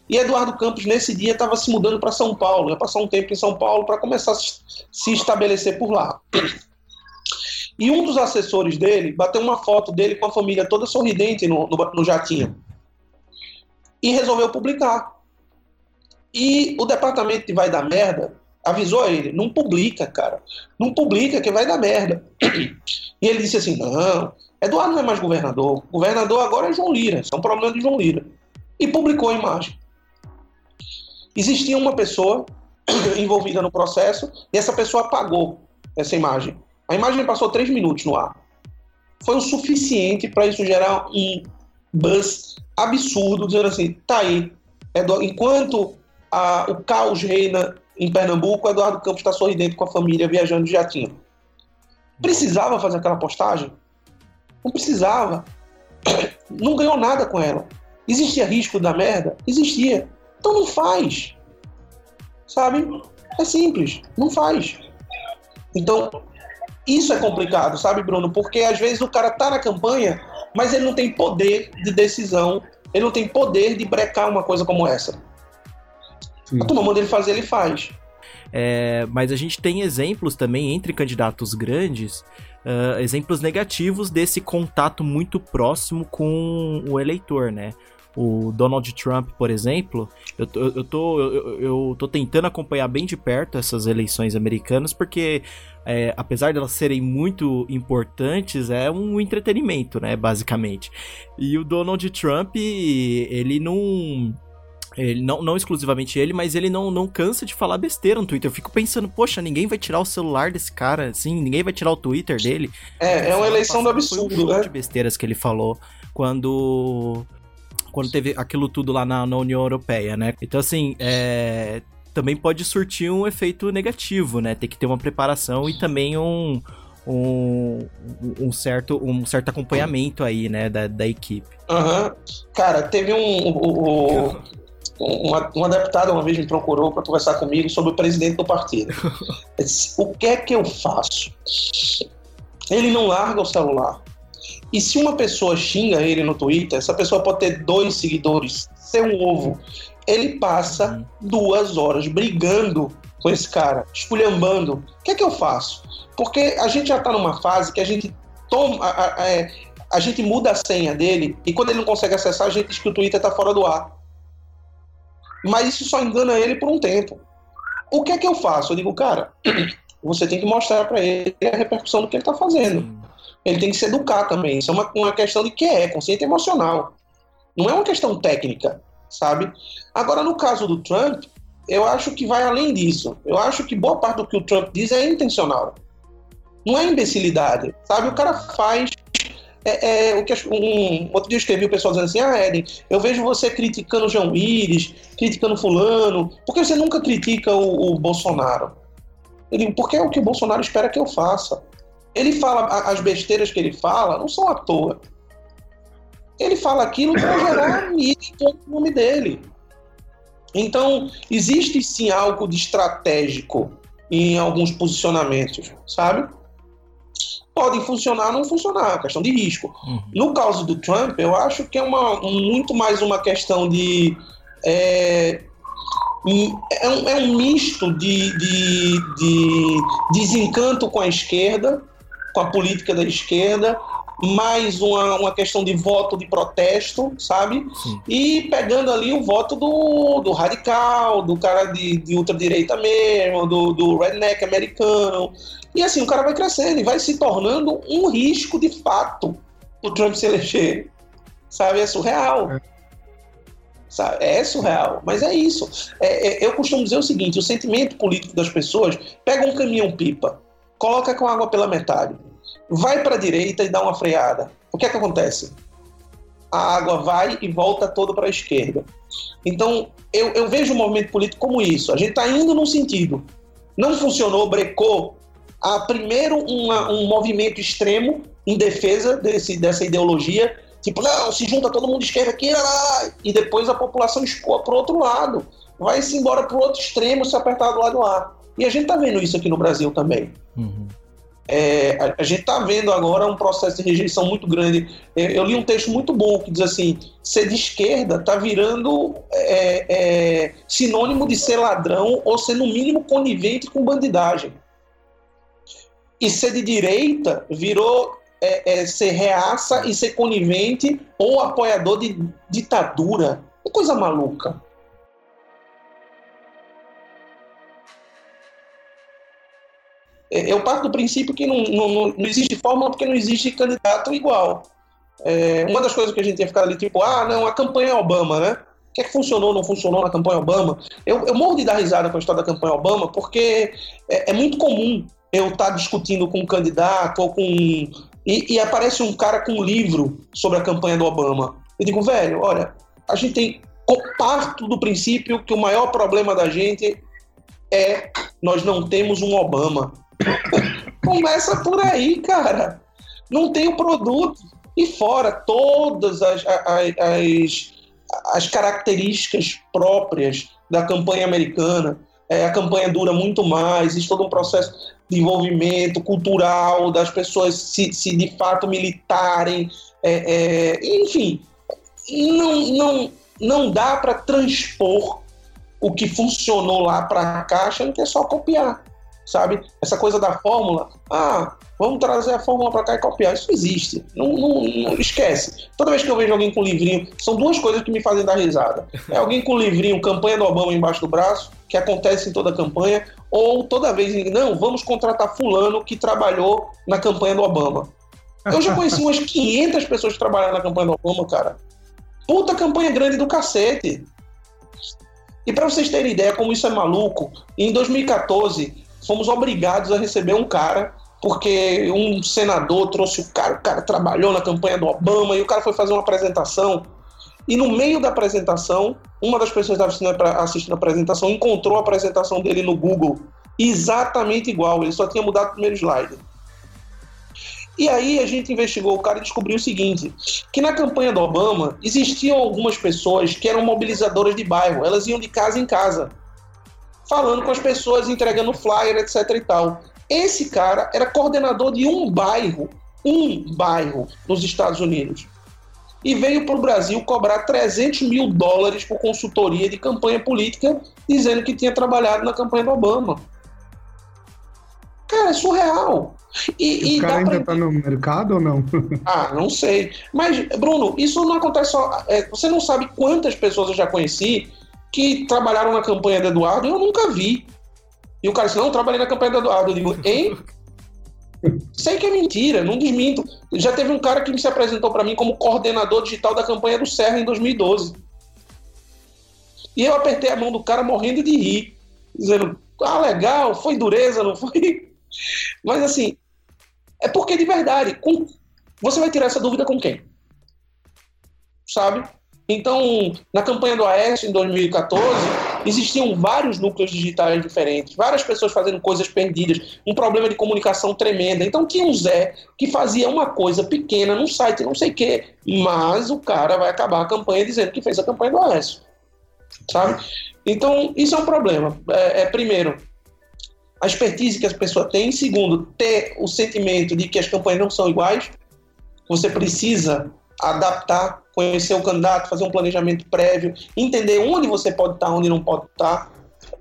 E Eduardo Campos, nesse dia, estava se mudando para São Paulo, ia passar um tempo em São Paulo para começar a se estabelecer por lá. E um dos assessores dele bateu uma foto dele com a família toda sorridente no, no, no jatinho. E resolveu publicar. E o departamento de vai dar merda avisou ele, não publica, cara. Não publica que vai dar merda. E ele disse assim: não, Eduardo não é mais governador. Governador agora é João Lira. Isso é um problema de João Lira. E publicou a imagem. Existia uma pessoa (coughs) envolvida no processo e essa pessoa apagou essa imagem. A imagem passou três minutos no ar. Foi o suficiente para isso gerar um buzz absurdo, dizendo assim: tá aí. Enquanto a, o caos reina em Pernambuco, Eduardo Campos está sorridente com a família viajando de jatinho. Precisava fazer aquela postagem? Não precisava. (coughs) Não ganhou nada com ela. Existia risco da merda? Existia. Então não faz. Sabe? É simples. Não faz. Então, isso é complicado, sabe, Bruno? Porque às vezes o cara tá na campanha, mas ele não tem poder de decisão, ele não tem poder de brecar uma coisa como essa. Sim. A turma manda ele fazer, ele faz. É, mas a gente tem exemplos também entre candidatos grandes, uh, exemplos negativos desse contato muito próximo com o eleitor, né? O Donald Trump, por exemplo, eu, eu, eu, tô, eu, eu tô tentando acompanhar bem de perto essas eleições americanas, porque é, apesar de elas serem muito importantes, é um entretenimento, né, basicamente. E o Donald Trump, ele não ele, não, não exclusivamente ele, mas ele não, não cansa de falar besteira no Twitter. Eu fico pensando, poxa, ninguém vai tirar o celular desse cara, assim, ninguém vai tirar o Twitter dele. É, é uma eleição do absurdo, um né? de besteiras que ele falou quando quando teve aquilo tudo lá na, na União Europeia, né? Então, assim, é, também pode surtir um efeito negativo, né? Tem que ter uma preparação e também um, um, um, certo, um certo acompanhamento aí, né, da, da equipe. Uhum. Cara, teve um. O, uma, uma deputada uma vez me procurou para conversar comigo sobre o presidente do partido. (laughs) Disse, o que é que eu faço? Ele não larga o celular. E se uma pessoa xinga ele no Twitter, essa pessoa pode ter dois seguidores, ser um ovo. Ele passa uhum. duas horas brigando com esse cara, esculhambando. O que é que eu faço? Porque a gente já está numa fase que a gente toma. A, a, é, a gente muda a senha dele e quando ele não consegue acessar, a gente diz que o Twitter está fora do ar. Mas isso só engana ele por um tempo. O que é que eu faço? Eu digo, cara, (clears throat) você tem que mostrar para ele a repercussão do que ele está fazendo. Ele tem que se educar também. Isso é uma, uma questão de que é, consciente emocional. Não é uma questão técnica, sabe? Agora, no caso do Trump, eu acho que vai além disso. Eu acho que boa parte do que o Trump diz é intencional. Não é imbecilidade, sabe? O cara faz é, é, o que um, outro dia eu escrevi o pessoal dizendo assim: Ah, Eden, eu vejo você criticando o João Willis, criticando Fulano, por que você nunca critica o, o Bolsonaro? Eu porque é o que o Bolsonaro espera que eu faça. Ele fala, as besteiras que ele fala não são à toa. Ele fala aquilo para gerar mídia em nome dele. Então, existe sim algo de estratégico em alguns posicionamentos, sabe? podem funcionar ou não funcionar, questão de risco. Uhum. No caso do Trump, eu acho que é uma, muito mais uma questão de. É, é, um, é um misto de, de, de desencanto com a esquerda, com a política da esquerda, mais uma, uma questão de voto de protesto, sabe? Sim. E pegando ali o voto do, do radical, do cara de, de ultradireita mesmo, do, do redneck americano. E assim, o cara vai crescendo e vai se tornando um risco de fato o Trump se eleger. Sabe? É surreal. É. Sabe? É surreal, mas é isso. É, é, eu costumo dizer o seguinte: o sentimento político das pessoas pega um caminhão-pipa, coloca com água pela metade, vai para a direita e dá uma freada. O que é que acontece? A água vai e volta toda para a esquerda. Então, eu, eu, vejo o movimento político como isso. A gente está indo num sentido. Não funcionou, brecou. Há primeiro uma, um movimento extremo em defesa desse, dessa ideologia Tipo, não, se junta todo mundo esquerda aqui, e depois a população escoa pro outro lado. Vai-se embora pro outro extremo se apertar do lado lá. E a gente tá vendo isso aqui no Brasil também. Uhum. É, a, a, gente tá vendo agora um processo de rejeição muito grande. Eu, li um texto muito bom que diz assim: ser de esquerda tá virando é, é, sinônimo de ser ladrão ou ser, no mínimo, conivente com bandidagem. E ser de direita virou é, é, ser reaça e ser conivente ou apoiador de ditadura. Que coisa maluca. Eu parto do princípio que não, não, não existe fórmula porque não existe candidato igual. É, uma das coisas que a gente tinha ficado ali, tipo, ah, não, a campanha Obama, né? O que é que funcionou, não funcionou na campanha Obama? Eu, eu morro de dar risada com a história da campanha Obama, porque é, é muito comum eu estar tá discutindo com um candidato ou com e, e, aparece um cara com um livro sobre a campanha do Obama. Eu digo, velho, olha, a gente tem. Parto do princípio que o maior problema da gente é nós não temos um Obama. Começa por aí, cara. Não tem o produto. E fora todas as, as, as, as características próprias da campanha americana. É, a campanha dura muito mais, existe todo um processo desenvolvimento cultural das pessoas se, se de fato militarem, é, é, enfim, não, não, não dá para transpor o que funcionou lá para cá achando que é só copiar, sabe? Essa coisa da fórmula, ah, vamos trazer a fórmula para cá e copiar, isso existe, não, não, não, esquece. Toda vez que eu vejo alguém com livrinho, são duas coisas que me fazem dar risada. É alguém com livrinho, campanha do Obama embaixo do braço, que acontece em toda a campanha, ou toda vez, não, vamos contratar fulano que trabalhou na campanha do Obama. Eu já conheci umas 500 pessoas que trabalharam na campanha do Obama, cara. Puta campanha grande do cacete. E para vocês terem ideia como isso é maluco, em 2014 fomos obrigados a receber um cara porque um senador trouxe o cara, o cara trabalhou na campanha do Obama e o cara foi fazer uma apresentação e no meio da apresentação, uma das pessoas que estava assistindo a apresentação encontrou a apresentação dele no Google exatamente igual, ele só tinha mudado o primeiro slide. E aí a gente investigou o cara e descobriu o seguinte, que na campanha do Obama existiam algumas pessoas que eram mobilizadoras de bairro, elas iam de casa em casa, falando com as pessoas, entregando flyer, etc e tal. Esse cara era coordenador de um bairro, um bairro nos Estados Unidos e veio para o Brasil cobrar 300 mil dólares por consultoria de campanha política, dizendo que tinha trabalhado na campanha do Obama. Cara, é surreal. E, o cara ainda está pra... no mercado ou não? (laughs) ah, não sei. Mas, Bruno, isso não acontece só. É, você não sabe quantas pessoas eu já conheci que trabalharam na campanha do Eduardo eu nunca vi. E o cara disse: Não, eu trabalhei na campanha do Eduardo. Eu digo: Hein? (laughs) Sei que é mentira, não desminto. Já teve um cara que me se apresentou para mim como coordenador digital da campanha do Serra em 2012. E eu apertei a mão do cara morrendo de rir, dizendo: ah, legal, foi dureza, não foi? (laughs) Mas assim, é porque de verdade, com... você vai tirar essa dúvida com quem? Sabe? Então, na campanha do Aécio em 2014, existiam vários núcleos digitais diferentes, várias pessoas fazendo coisas perdidas, um problema de comunicação tremenda. Então, tinha um Zé que fazia uma coisa pequena num site, não sei o quê, mas o cara vai acabar a campanha dizendo que fez a campanha do Aécio. Sabe? Então, isso é um problema. É, é primeiro, a expertise que as pessoas têm. Segundo, ter o sentimento de que as campanhas não são iguais. Você precisa adaptar, conhecer o candidato, fazer um planejamento prévio, entender onde você pode estar, onde não pode estar.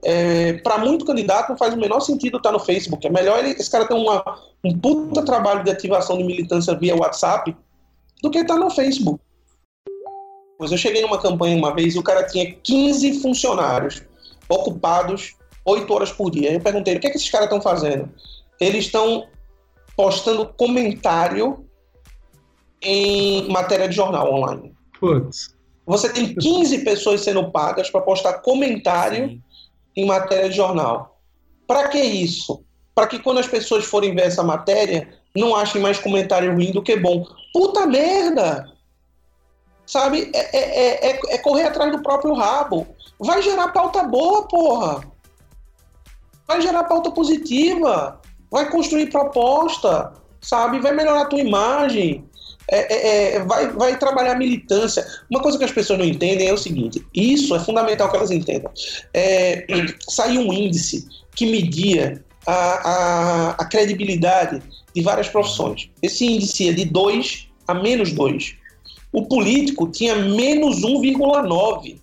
É, para muito candidato não faz o menor sentido estar no Facebook. É melhor ele, esse cara ter uma, um puta trabalho de ativação de militância via WhatsApp do que estar no Facebook. Pois eu cheguei numa campanha uma vez e o cara tinha 15 funcionários ocupados 8 horas por dia. Eu perguntei, o que, é que esses caras estão fazendo? Eles estão postando comentário em matéria de jornal online. Putz. Você tem 15 pessoas sendo pagas para postar comentário Sim. em matéria de jornal. Para que isso? Para que quando as pessoas forem ver essa matéria, não achem mais comentário ruim do que bom. Puta merda! Sabe? É, é, é, é correr atrás do próprio rabo. Vai gerar pauta boa, porra! Vai gerar pauta positiva. Vai construir proposta, sabe? Vai melhorar a tua imagem. É, é, é, vai, vai trabalhar militância. Uma coisa que as pessoas não entendem é o seguinte: isso é fundamental que elas entendam. É, (clears throat) saiu um índice que media a, a, a, credibilidade de várias profissões. Esse índice é de 2 a menos 2. O político tinha menos 1,9.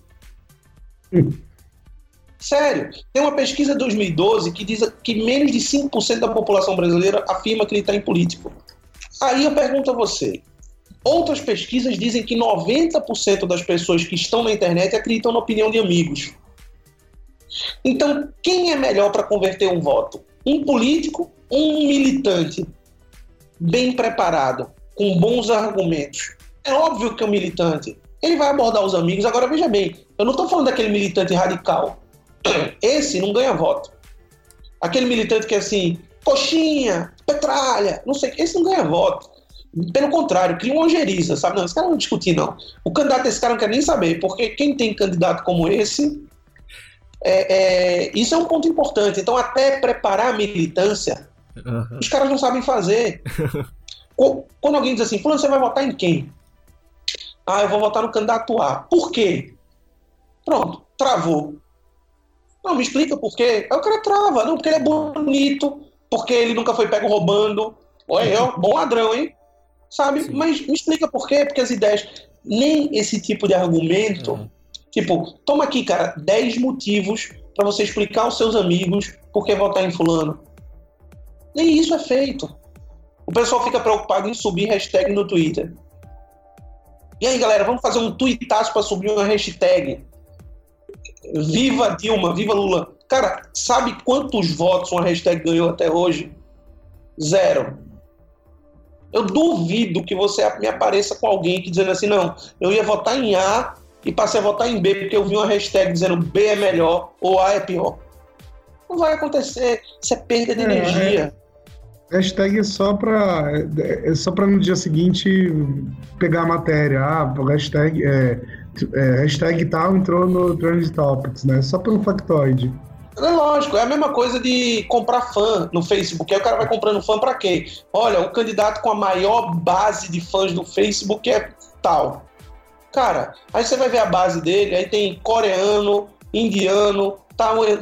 Sério, tem uma pesquisa de 2012 que diz que menos de 5% da população brasileira afirma que ele está em político. Aí eu pergunto a você: outras pesquisas dizem que 90% das pessoas que estão na internet acreditam na opinião de amigos. Então, quem é melhor para converter um voto? Um político ou um militante bem preparado, com bons argumentos? É óbvio que é um militante. Ele vai abordar os amigos. Agora, veja bem, eu não estou falando daquele militante radical (clears throat) esse não ganha voto. Aquele militante que é assim, coxinha, petralha, não sei, esse não ganha voto. Pelo contrário, cria uma sabe? Não, esse cara não discutir, não. O candidato desse cara não quer nem saber, porque quem tem candidato como esse. É, é, isso é um ponto importante. Então, até preparar a militância, uhum. os caras não sabem fazer. (laughs) Quando alguém diz assim, Fulano, você vai votar em quem? Ah, eu vou votar no candidato A. Por quê? Pronto, travou. Não, me explica por quê. Aí o cara trava. Não, porque ele é bonito, porque ele nunca foi pego roubando. Olha, é um bom ladrão, hein? Sabe? Sim. Mas me explica por quê, porque as ideias. Nem esse tipo de argumento. Uhum. Tipo, toma aqui, cara, 10 motivos para você explicar aos seus amigos por que votar em Fulano. Nem isso é feito. O pessoal fica preocupado em subir hashtag no Twitter. E aí, galera, vamos fazer um tweetaço para subir uma hashtag. Viva Dilma, viva Lula. Cara, sabe quantos votos uma hashtag ganhou até hoje? Zero. Eu duvido que você me apareça com alguém que dizendo assim, não, eu ia votar em A e passei a votar em B porque eu vi uma hashtag dizendo B é melhor ou A é pior. Não vai acontecer. Isso é perda de é, energia. É. Hashtag é só para é só para no dia seguinte pegar a matéria. Ah, hashtag é, é, hashtag tal entrou no Trend Topics, né? Só pelo factoide. É lógico, é a mesma coisa de comprar fã no Facebook. Aí o cara vai comprando fã para quê? Olha, o candidato com a maior base de fãs do Facebook é tal. Cara, aí você vai ver a base dele, aí tem coreano, indiano,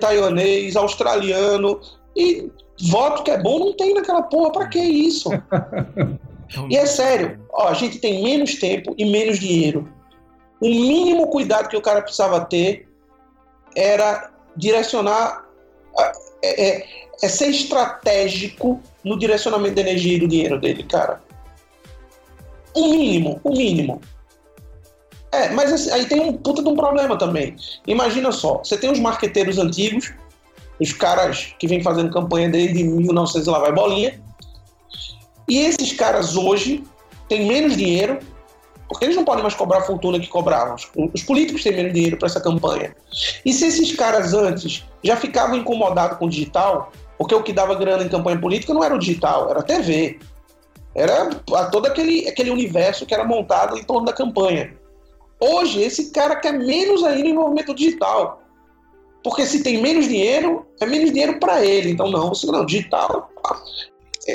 taiwanês, australiano, e voto que é bom não tem naquela porra, pra que isso? (laughs) e é sério, ó, a gente tem menos tempo e menos dinheiro o mínimo cuidado que o cara precisava ter era direcionar, é, é, é ser estratégico no direcionamento da energia e do dinheiro dele, cara. O mínimo, o mínimo. É, mas assim, aí tem um puta de um problema também. Imagina só, você tem os marqueteiros antigos, os caras que vêm fazendo campanha desde 1900 lá vai bolinha, e esses caras hoje têm menos dinheiro, porque eles não podem mais cobrar a fortuna que cobravam. Os políticos têm menos dinheiro para essa campanha. E se esses caras antes já ficavam incomodados com o digital, porque o que dava grana em campanha política não era o digital, era a TV. Era todo aquele, aquele universo que era montado em torno da campanha. Hoje, esse cara quer menos ainda envolvimento digital. Porque se tem menos dinheiro, é menos dinheiro para ele. Então, não, não, digital.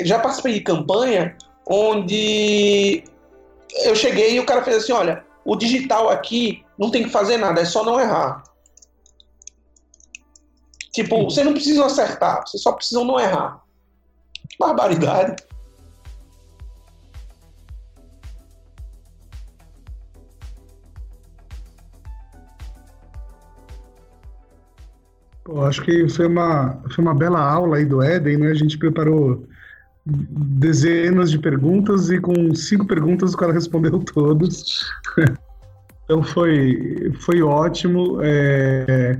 Já participei de campanha onde eu cheguei e o cara fez assim: olha, o digital aqui não tem que fazer nada, é só não errar. Tipo, uhum. você não precisa acertar, você só precisa não errar. Barbaridade. Pô, acho que foi uma, foi uma bela aula aí do Éden, né? A gente preparou dezenas de perguntas e com cinco perguntas o cara respondeu (laughs) todas. então foi, foi ótimo. É,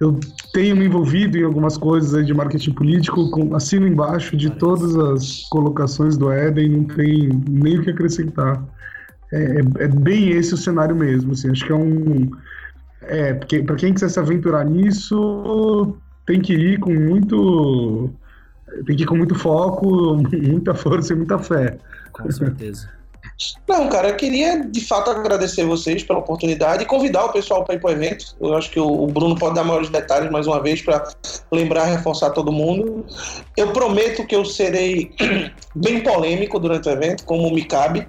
eu tenho me envolvido em algumas coisas de marketing político, com, assino embaixo de todas as colocações do Éden, não tem nem o que acrescentar. é, é, é bem esse o cenário mesmo. Assim, acho que é um. É, porque para quem quiser se aventurar nisso, tem que ir com muito. Tem que ir com muito foco, (laughs) muita força e muita fé. Com certeza. (laughs) Não, cara, eu queria de fato agradecer vocês pela oportunidade e convidar o pessoal para ir para o evento. Eu acho que o Bruno pode dar maiores detalhes mais uma vez para lembrar, reforçar todo mundo. Eu prometo que eu serei (clears throat) bem polêmico durante o evento, como me cabe.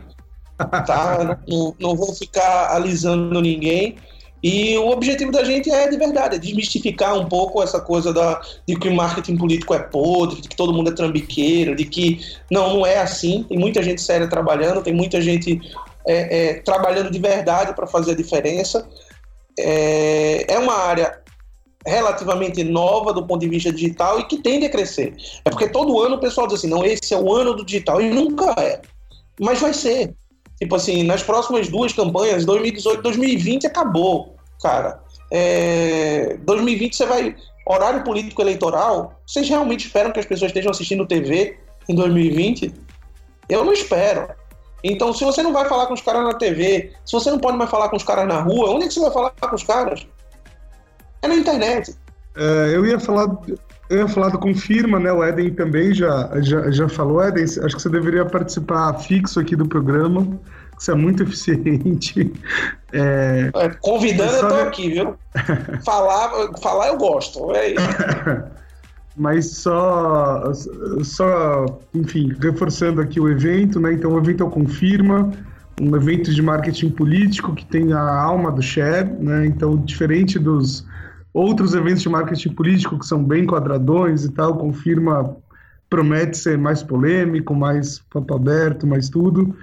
Tá? não, não vou ficar alisando ninguém. E o objetivo da gente é, de verdade, é desmistificar um pouco essa coisa da, de que o marketing político é podre, de que todo mundo é trambiqueiro, de que não, não é assim. Tem muita gente séria trabalhando, tem muita gente é, é, trabalhando de verdade para fazer a diferença. É, é uma área relativamente nova do ponto de vista digital e que tende a crescer. É porque todo ano o pessoal diz assim, não, esse é o ano do digital, e nunca é. Mas vai ser. Tipo assim, nas próximas duas campanhas, 2018 2020, acabou cara, é, 2020 você vai. Horário político eleitoral, vocês realmente esperam que as pessoas estejam assistindo TV em 2020? Eu não espero. Então, se você não vai falar com os caras na TV, se você não pode mais falar com os caras na rua, onde é que você vai falar com os caras? É na internet. É, eu ia falar. Eu ia falar do Confirma, né? O Eden também já, já, já falou. Eden, acho que você deveria participar fixo aqui do programa. Você é muito eficiente. É... É, convidando, eu tô aqui, viu? falar, falar eu gosto. É isso. (laughs) Mas só, só, enfim, reforçando aqui o evento, né? Então, o evento é o Confirma, um evento de marketing político que tem a alma do share, né? Então, diferente dos outros eventos de marketing político que são bem quadradões e tal, Confirma promete ser mais polêmico, mais papo aberto, mais tudo.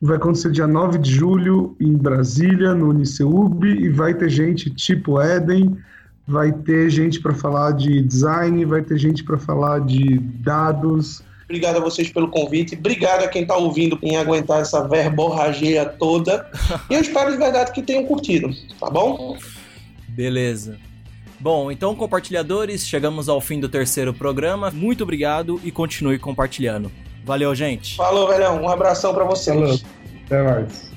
Vai acontecer dia 9 de julho em Brasília, no Uniceub, e vai ter gente tipo Eden, vai ter gente para falar de design, vai ter gente para falar de dados. Obrigado a vocês pelo convite, obrigado a quem está ouvindo em aguentar essa verborragia toda. e eu espero de verdade que tenham curtido, tá bom? Beleza. Bom, então, compartilhadores, chegamos ao fim do terceiro programa. Muito obrigado e continue compartilhando. Valeu, gente. Falou, velhão. Um abração para vocês. Falou. Até mais.